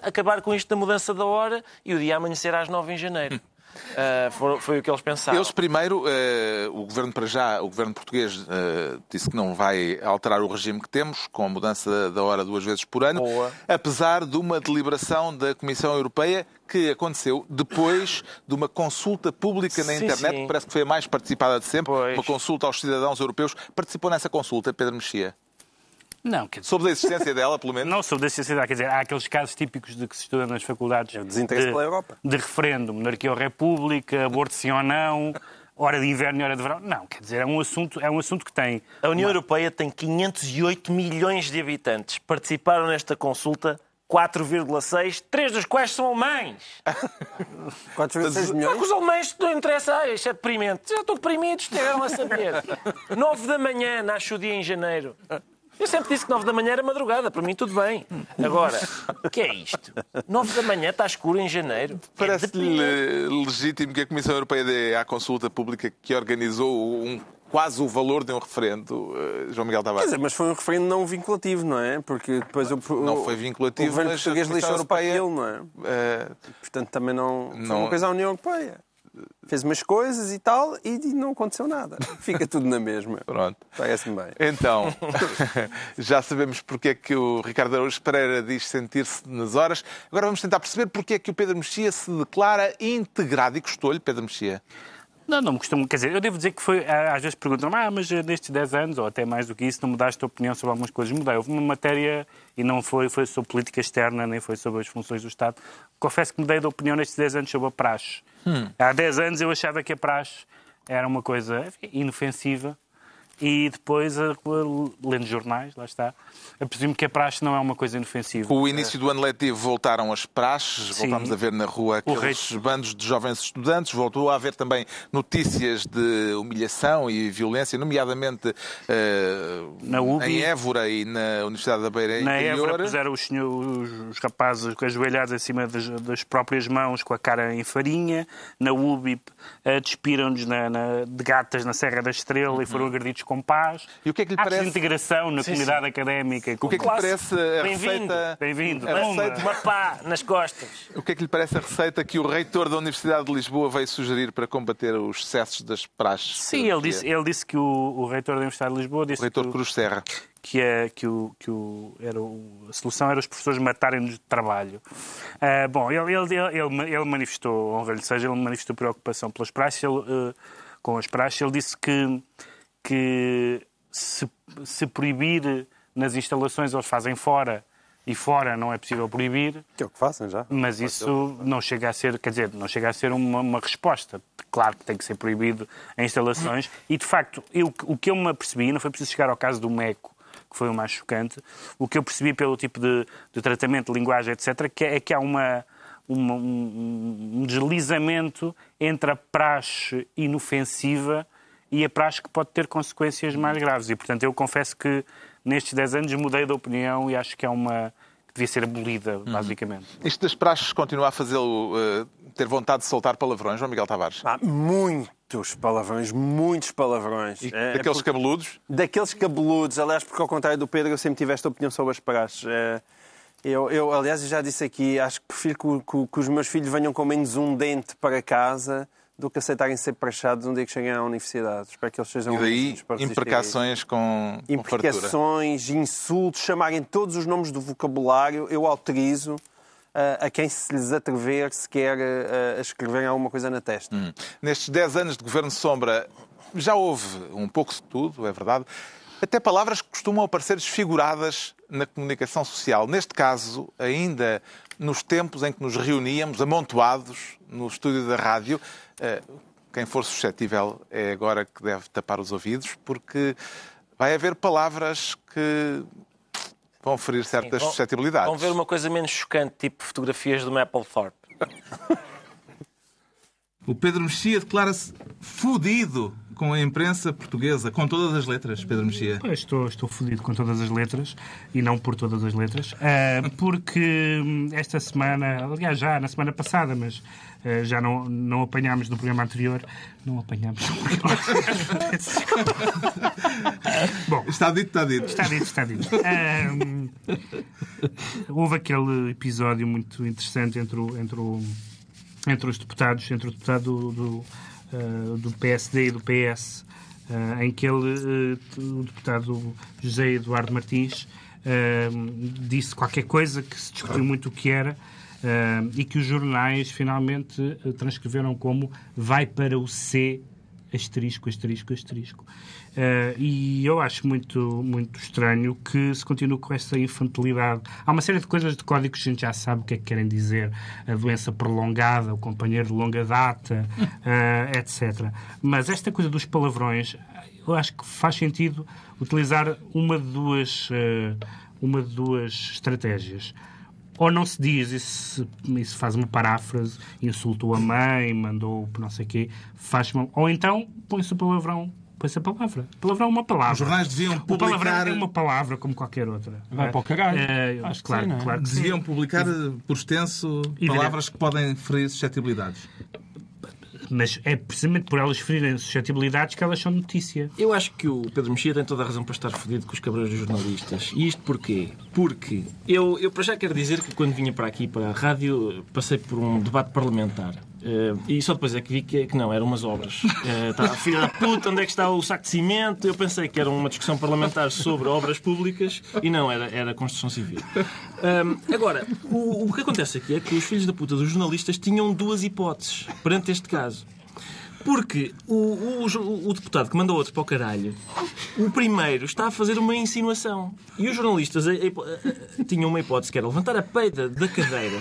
Speaker 2: acabar com isto da mudança da hora e o dia amanhecer às nove em janeiro? [laughs] Ah, foi, foi o que eles pensaram.
Speaker 1: Eles primeiro, eh, o governo para já, o governo português eh, disse que não vai alterar o regime que temos, com a mudança da hora duas vezes por ano,
Speaker 2: Boa.
Speaker 1: apesar de uma deliberação da Comissão Europeia que aconteceu depois de uma consulta pública na
Speaker 2: Sim,
Speaker 1: internet,
Speaker 2: sim.
Speaker 1: que parece que foi a mais participada de sempre,
Speaker 2: Pois.
Speaker 1: uma consulta aos cidadãos europeus. Participou nessa consulta, Pedro Mexia?
Speaker 4: Não, quer dizer,
Speaker 1: Soube da existência dela, pelo menos?
Speaker 4: não sobre a sociedade. Quer dizer, há aqueles casos típicos de que se estuda nas faculdades
Speaker 5: É o desinteresse
Speaker 4: de,
Speaker 5: pela Europa.
Speaker 4: de referendo, monarquia ou república, aborto sim ou não, hora de inverno e hora de verão. Não, quer dizer, é um assunto, é um assunto que tem
Speaker 2: A União Europeia tem 508 milhões de habitantes. Participaram nesta consulta 4,6, três dos quais são alemães.
Speaker 5: 4 vezes 6
Speaker 2: Só
Speaker 5: milhões.
Speaker 2: que os alemães não interessa, ah, isto é deprimente. Já estão deprimidos, estiveram a saber. [laughs] 9 da manhã, nasce o dia em janeiro. Eu sempre disse que 9 da manhã era madrugada, para mim tudo bem. Agora, o que é isto? 9 da manhã está escuro em janeiro. É
Speaker 1: Parece-lhe
Speaker 2: deprimente.
Speaker 1: legítimo que a Comissão Europeia dê à consulta pública que organizou um, quase o valor de um referendo, eh, João Miguel
Speaker 5: Quer
Speaker 1: Tavares.
Speaker 5: dizer, mas foi um referendo não vinculativo, não é? Porque depois o,
Speaker 1: Não foi vinculativo,
Speaker 5: O governo português lixou-se para aquilo, não é?
Speaker 1: Eh,
Speaker 5: Portanto, também não. Foi
Speaker 1: Não-
Speaker 5: uma coisa à União Europeia. Fez umas coisas e tal e não aconteceu nada. Fica tudo na mesma. [laughs]
Speaker 1: Pronto.
Speaker 5: Parece-me bem.
Speaker 1: Então, [laughs] já sabemos porque é que o Ricardo Araújo Pereira diz sentir-se nas horas. Agora vamos tentar perceber porque é que o Pedro Mexia se declara integrado. E custou-lhe, Pedro Mexia?
Speaker 4: Não, não me costumo. Quer dizer, eu devo dizer que foi. Às vezes perguntam ah, mas nestes 10 anos, ou até mais do que isso, não mudaste a opinião sobre algumas coisas. Mudei. Houve uma matéria, e não foi, foi sobre política externa, nem foi sobre as funções do Estado. Confesso que mudei de opinião nestes 10 anos sobre a praxe. Há 10 anos eu achava que a praxe era uma coisa enfim, inofensiva. E depois, a- a- lendo jornais, lá está, eu presumo que a praxe não é uma coisa inofensiva.
Speaker 1: Com o início do ano letivo voltaram as praxes,
Speaker 4: Sim.
Speaker 1: voltámos a ver na rua aqueles bandos de jovens estudantes, voltou a haver também notícias de humilhação e violência, nomeadamente eh,
Speaker 4: Na UBI.
Speaker 1: em Évora e na Universidade da Beira
Speaker 4: Na
Speaker 1: Interior.
Speaker 4: Évora puseram os, senhor- os- rapazes ajoelhados em cima das, das próprias mãos com a cara em farinha. Na UBI eh, despiram-nos de gatas na Serra da Estrela e foram agredidos com paz.
Speaker 1: E o que é que lhe parece-
Speaker 4: integração na
Speaker 2: Sim,
Speaker 4: comunidade académica.
Speaker 1: O que é que lhe parece a
Speaker 2: Bem-vindo,
Speaker 1: receita...
Speaker 4: Bem-vindo. Pumba.
Speaker 1: receita-
Speaker 2: Uma pá nas costas.
Speaker 1: O que é que lhe parece a receita que o reitor da Universidade de Lisboa veio sugerir para combater os excessos das praxes?
Speaker 4: Sim, ele disse, ele disse que o, o reitor da Universidade de Lisboa disse
Speaker 1: O reitor
Speaker 4: que, o-
Speaker 1: Cruz Serra.
Speaker 4: que, é, que, o, que o, era o- a solução era os professores matarem-nos de trabalho. Ah, bom, ele, ele, ele, ele manifestou, honra-lhe seja, ele manifestou preocupação pelas praxes, ele, eh, com as praxes. Ele disse que, que se, se proibir nas instalações eles fazem fora e fora não é possível proibir,
Speaker 5: Que é o que façam já.
Speaker 4: mas isso não chega a ser, quer dizer, não chega a ser uma, uma resposta. Claro que tem que ser proibido em instalações. E, de facto, eu, o que eu me apercebi, não foi preciso chegar ao caso do MECO, que foi o mais chocante, o que eu percebi pelo tipo de, de tratamento, de linguagem, etc., que é, é que há uma, uma- um, um deslizamento entre a praxe inofensiva e a praxe que pode ter consequências mais graves. E, portanto, eu confesso que nestes 10 anos mudei de opinião e acho que é uma que devia ser abolida, basicamente.
Speaker 1: Isto das praxes continua a fazê-lo eh, ter vontade de soltar palavrões, João Miguel Tavares?
Speaker 5: Há muitos palavrões, muitos palavrões.
Speaker 1: E
Speaker 5: É,
Speaker 1: daqueles
Speaker 5: porque-
Speaker 1: cabeludos?
Speaker 5: Daqueles cabeludos, aliás, porque ao contrário do Pedro, eu sempre tive esta opinião sobre as praxes. É, Eu, eu, aliás, já disse aqui, acho que prefiro que, que- que os meus filhos venham com menos um dente para casa do que aceitarem ser praxados um dia que cheguem à universidade. Espero que eles sejam
Speaker 1: E daí imprecações com, com
Speaker 5: imprecações, insultos, chamarem todos os nomes do vocabulário, eu autorizo ah, a quem se lhes atrever sequer ah, a escreverem alguma coisa na testa.
Speaker 1: Hum. Nestes 10 anos de Governo Sombra já houve um pouco de tudo, é verdade. Até palavras que costumam aparecer desfiguradas na comunicação social. Neste caso, ainda nos tempos em que nos reuníamos, amontoados, no estúdio da rádio, eh, quem for suscetível é agora que deve tapar os ouvidos, porque vai haver palavras que vão ferir certas
Speaker 6: Vão-
Speaker 1: suscetibilidades.
Speaker 6: Vão ver uma coisa menos chocante, tipo fotografias do Mapplethorpe. [laughs]
Speaker 7: O Pedro Mexia declara-se fudido com a imprensa portuguesa, com todas as letras, Pedro Mexia.
Speaker 4: Estou, estou fodido com todas as letras e não por todas as letras, ah, [laughs] porque hum, esta semana, aliás, já na semana passada, mas ah, já não, não apanhámos no programa anterior, não apanhámos no programa. [laughs] Bom,
Speaker 7: Está dito, está dito.
Speaker 4: Está dito, está dito. Ahm, houve aquele episódio muito interessante entre, o- entre, o- entre os deputados, entre o deputado do, do, ah, do PSD e do PS, ah, em que ele, eh, o deputado José Eduardo Martins, disse qualquer coisa que se discutiu muito o que era. e que os jornais finalmente eh, transcreveram como vai para o C asterisco, asterisco, asterisco. Eh, e eu acho muito, muito estranho que se continue com essa infantilidade. Há uma série de coisas de códigos que a gente já sabe o que é que querem dizer. A doença prolongada, o companheiro de longa data, [laughs] eh, etc. Mas esta coisa dos palavrões, eu acho que faz sentido utilizar uma de duas, eh, uma de duas estratégias ou não se diz, isso, isso faz uma paráfrase, insultou a mãe, mandou não sei o quê, faz uma... Ou então põe-se o palavrão, põe-se a palavra. Palavrão é uma palavra.
Speaker 7: Os jornais deviam
Speaker 4: O palavrão
Speaker 7: publicar,
Speaker 4: é uma palavra como qualquer outra.
Speaker 2: Vai para o caralho.
Speaker 4: É,
Speaker 2: Acho que
Speaker 4: claro,
Speaker 2: sim, não é?
Speaker 4: claro que sim.
Speaker 7: deviam publicar eh, por extenso
Speaker 4: E
Speaker 7: palavras que podem ferir suscetibilidades.
Speaker 4: Mas é precisamente por elas ferirem suscetibilidades que elas são notícia.
Speaker 2: Eu acho que o Pedro Mexia tem toda a razão para estar fodido com os cabreiros jornalistas. E isto porquê? Porque eu, eu para já quero dizer que quando vinha para aqui, para a rádio, passei por um debate parlamentar. Eh, e só depois é que vi que, que não, eram umas obras. Uh, tá, filha da puta, onde é que está o saco de cimento? Eu pensei que era uma discussão parlamentar sobre obras públicas e não, era, era construção civil. Agora, o, o que acontece aqui é que os filhos da puta dos jornalistas tinham duas hipóteses perante este caso. Porque o, o, o deputado que mandou outro para o caralho, o primeiro está a fazer uma insinuação. E os jornalistas a- a- a- tinham uma hipótese que era levantar a peita da cadeira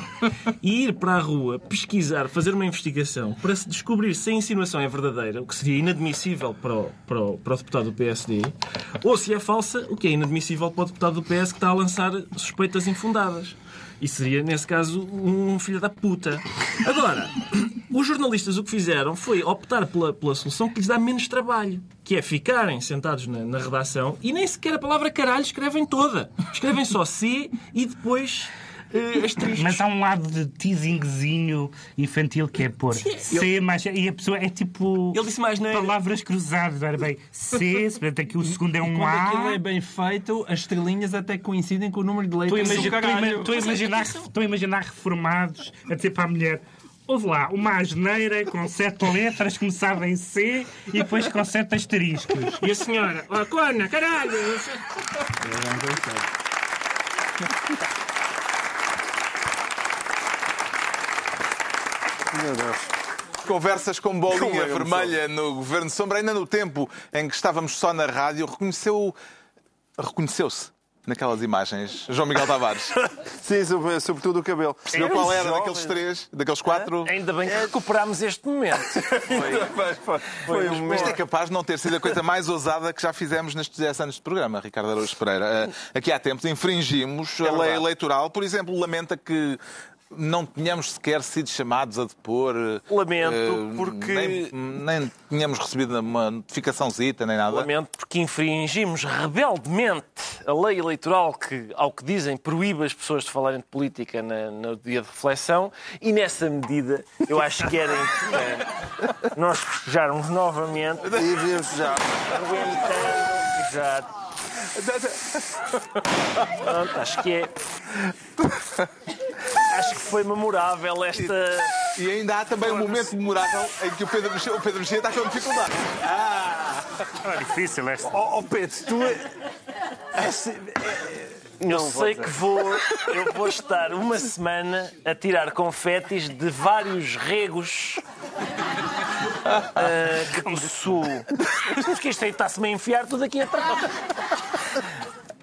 Speaker 2: e ir para a rua pesquisar, fazer uma investigação para se descobrir se a insinuação é verdadeira, o que seria inadmissível para o, para o, para o deputado do PSD, ou se é falsa, o que é inadmissível para o deputado do PS que está a lançar suspeitas infundadas. E seria, nesse caso, um filho da puta. Agora, os jornalistas o que fizeram foi optar pela, pela solução que lhes dá menos trabalho, que é ficarem sentados na, na redação e nem sequer a palavra caralho escrevem toda. Escrevem só C e depois eh, asteriscos.
Speaker 4: Mas há um lado de teasingzinho infantil que é pôr C mais... E a pessoa é tipo...
Speaker 2: Ele disse mais, não é?
Speaker 4: Palavras cruzadas, era bem C, se [laughs] portanto aqui o segundo é um
Speaker 8: Quando
Speaker 4: A.
Speaker 8: aquilo é bem feito, as estrelinhas até coincidem com o número de letras.
Speaker 4: estou a a imaginar, estou a imaginar reformados a dizer para a mulher houve lá uma asneira com sete letras, começava em C e depois com sete asteriscos.
Speaker 2: E a senhora, ó, corna, caralho!
Speaker 3: Meu Deus.
Speaker 1: Conversas com bolinha
Speaker 3: é
Speaker 1: vermelha no Governo Sombra, ainda no tempo em que estávamos só na rádio, reconheceu... reconheceu-se naquelas imagens João Miguel Tavares. [laughs]
Speaker 3: Sim, sobre- sobretudo o cabelo.
Speaker 1: Percebeu qual era daqueles três, daqueles quatro?
Speaker 6: Ainda bem que recuperámos este momento. [laughs]
Speaker 3: Foi um
Speaker 1: Mas é capaz de não ter sido a coisa mais ousada que já fizemos nestes 10 anos de programa, Ricardo Araújo Pereira. Eh, Aqui há tempos infringimos a lei eleitoral. Por exemplo, lamenta que não tínhamos sequer sido chamados a depor. eh,
Speaker 6: Lamento,
Speaker 1: eh,
Speaker 6: porque-
Speaker 1: Nem, nem tínhamos recebido uma notificaçãozita, nem nada.
Speaker 6: Lamento porque infringimos rebeldemente a lei eleitoral que, ao que dizem, proíbe as pessoas de falarem de política na- no dia de reflexão e, nessa medida, eu acho que era importante nós festejarmos novamente [laughs]
Speaker 3: E devíamos já.
Speaker 6: aguentando. [laughs] Exato. Pronto, acho que é. Acho que foi memorável esta.
Speaker 1: E ainda há também um momento memorável em que o Pedro Mexia, o Pedro Mexia está com dificuldade.
Speaker 4: É difícil esta.
Speaker 3: Oh, oh, Pedro, tu. É, se-
Speaker 6: Eu sei que vou, eu vou estar uma semana a tirar confetes de vários regos ah, que possuo. Porque isto aí está-se-me a enfiar tudo aqui atrás.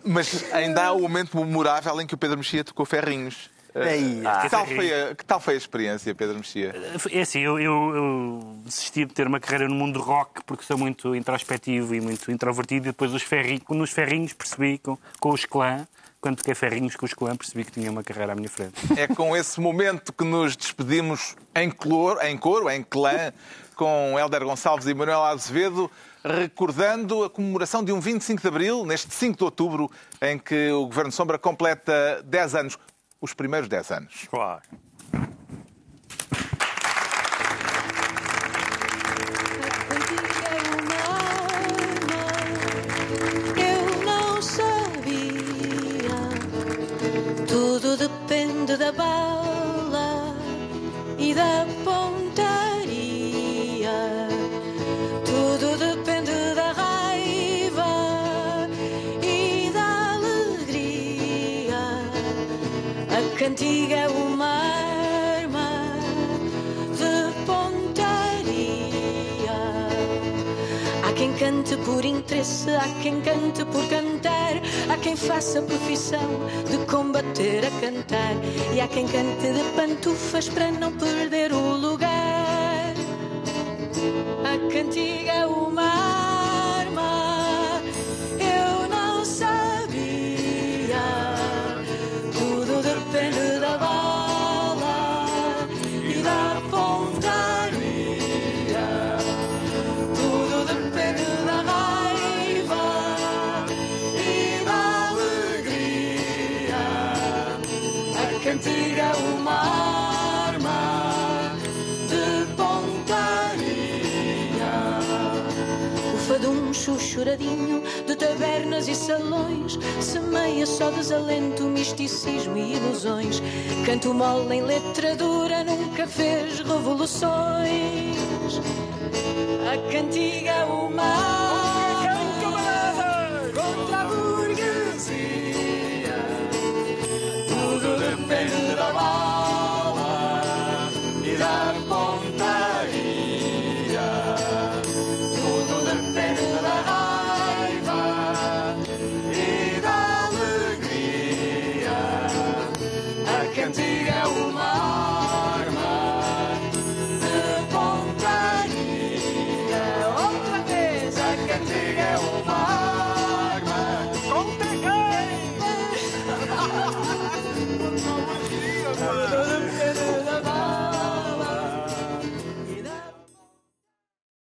Speaker 1: Mas ainda há o momento memorável em que o Pedro Mexia tocou ferrinhos.
Speaker 3: Ei,
Speaker 1: que, tal foi a, que tal foi a experiência, Pedro Mexia?
Speaker 4: É assim, eu, eu- eu desisti de ter uma carreira no mundo do rock porque sou muito introspectivo e muito introvertido. E depois os nos ferrinhos percebi com, com os clã quando toquei ferrinhos com os Coan, percebi que tinha uma carreira à minha frente.
Speaker 1: É com esse momento que nos despedimos em, cloro, em coro, em clã, com Hélder Gonçalves e Manuel Azevedo, recordando a comemoração de um 25 de Abril, neste 5 de Outubro, em que o Governo Sombra completa 10 anos, os primeiros 10 anos.
Speaker 5: Claro.
Speaker 9: Cantiga é uma arma de pontaria. Há quem cante por interesse, há quem cante por cantar, há quem faça profissão de combater a cantar, e há quem cante de pantufas para não perder o lugar. A cantiga é uma arma, choradinho de tabernas e salões semeia só desalento, misticismo e ilusões. Canto mole em letra dura nunca fez revoluções. A cantiga uma arma contra a burguesia. Tudo depende da bala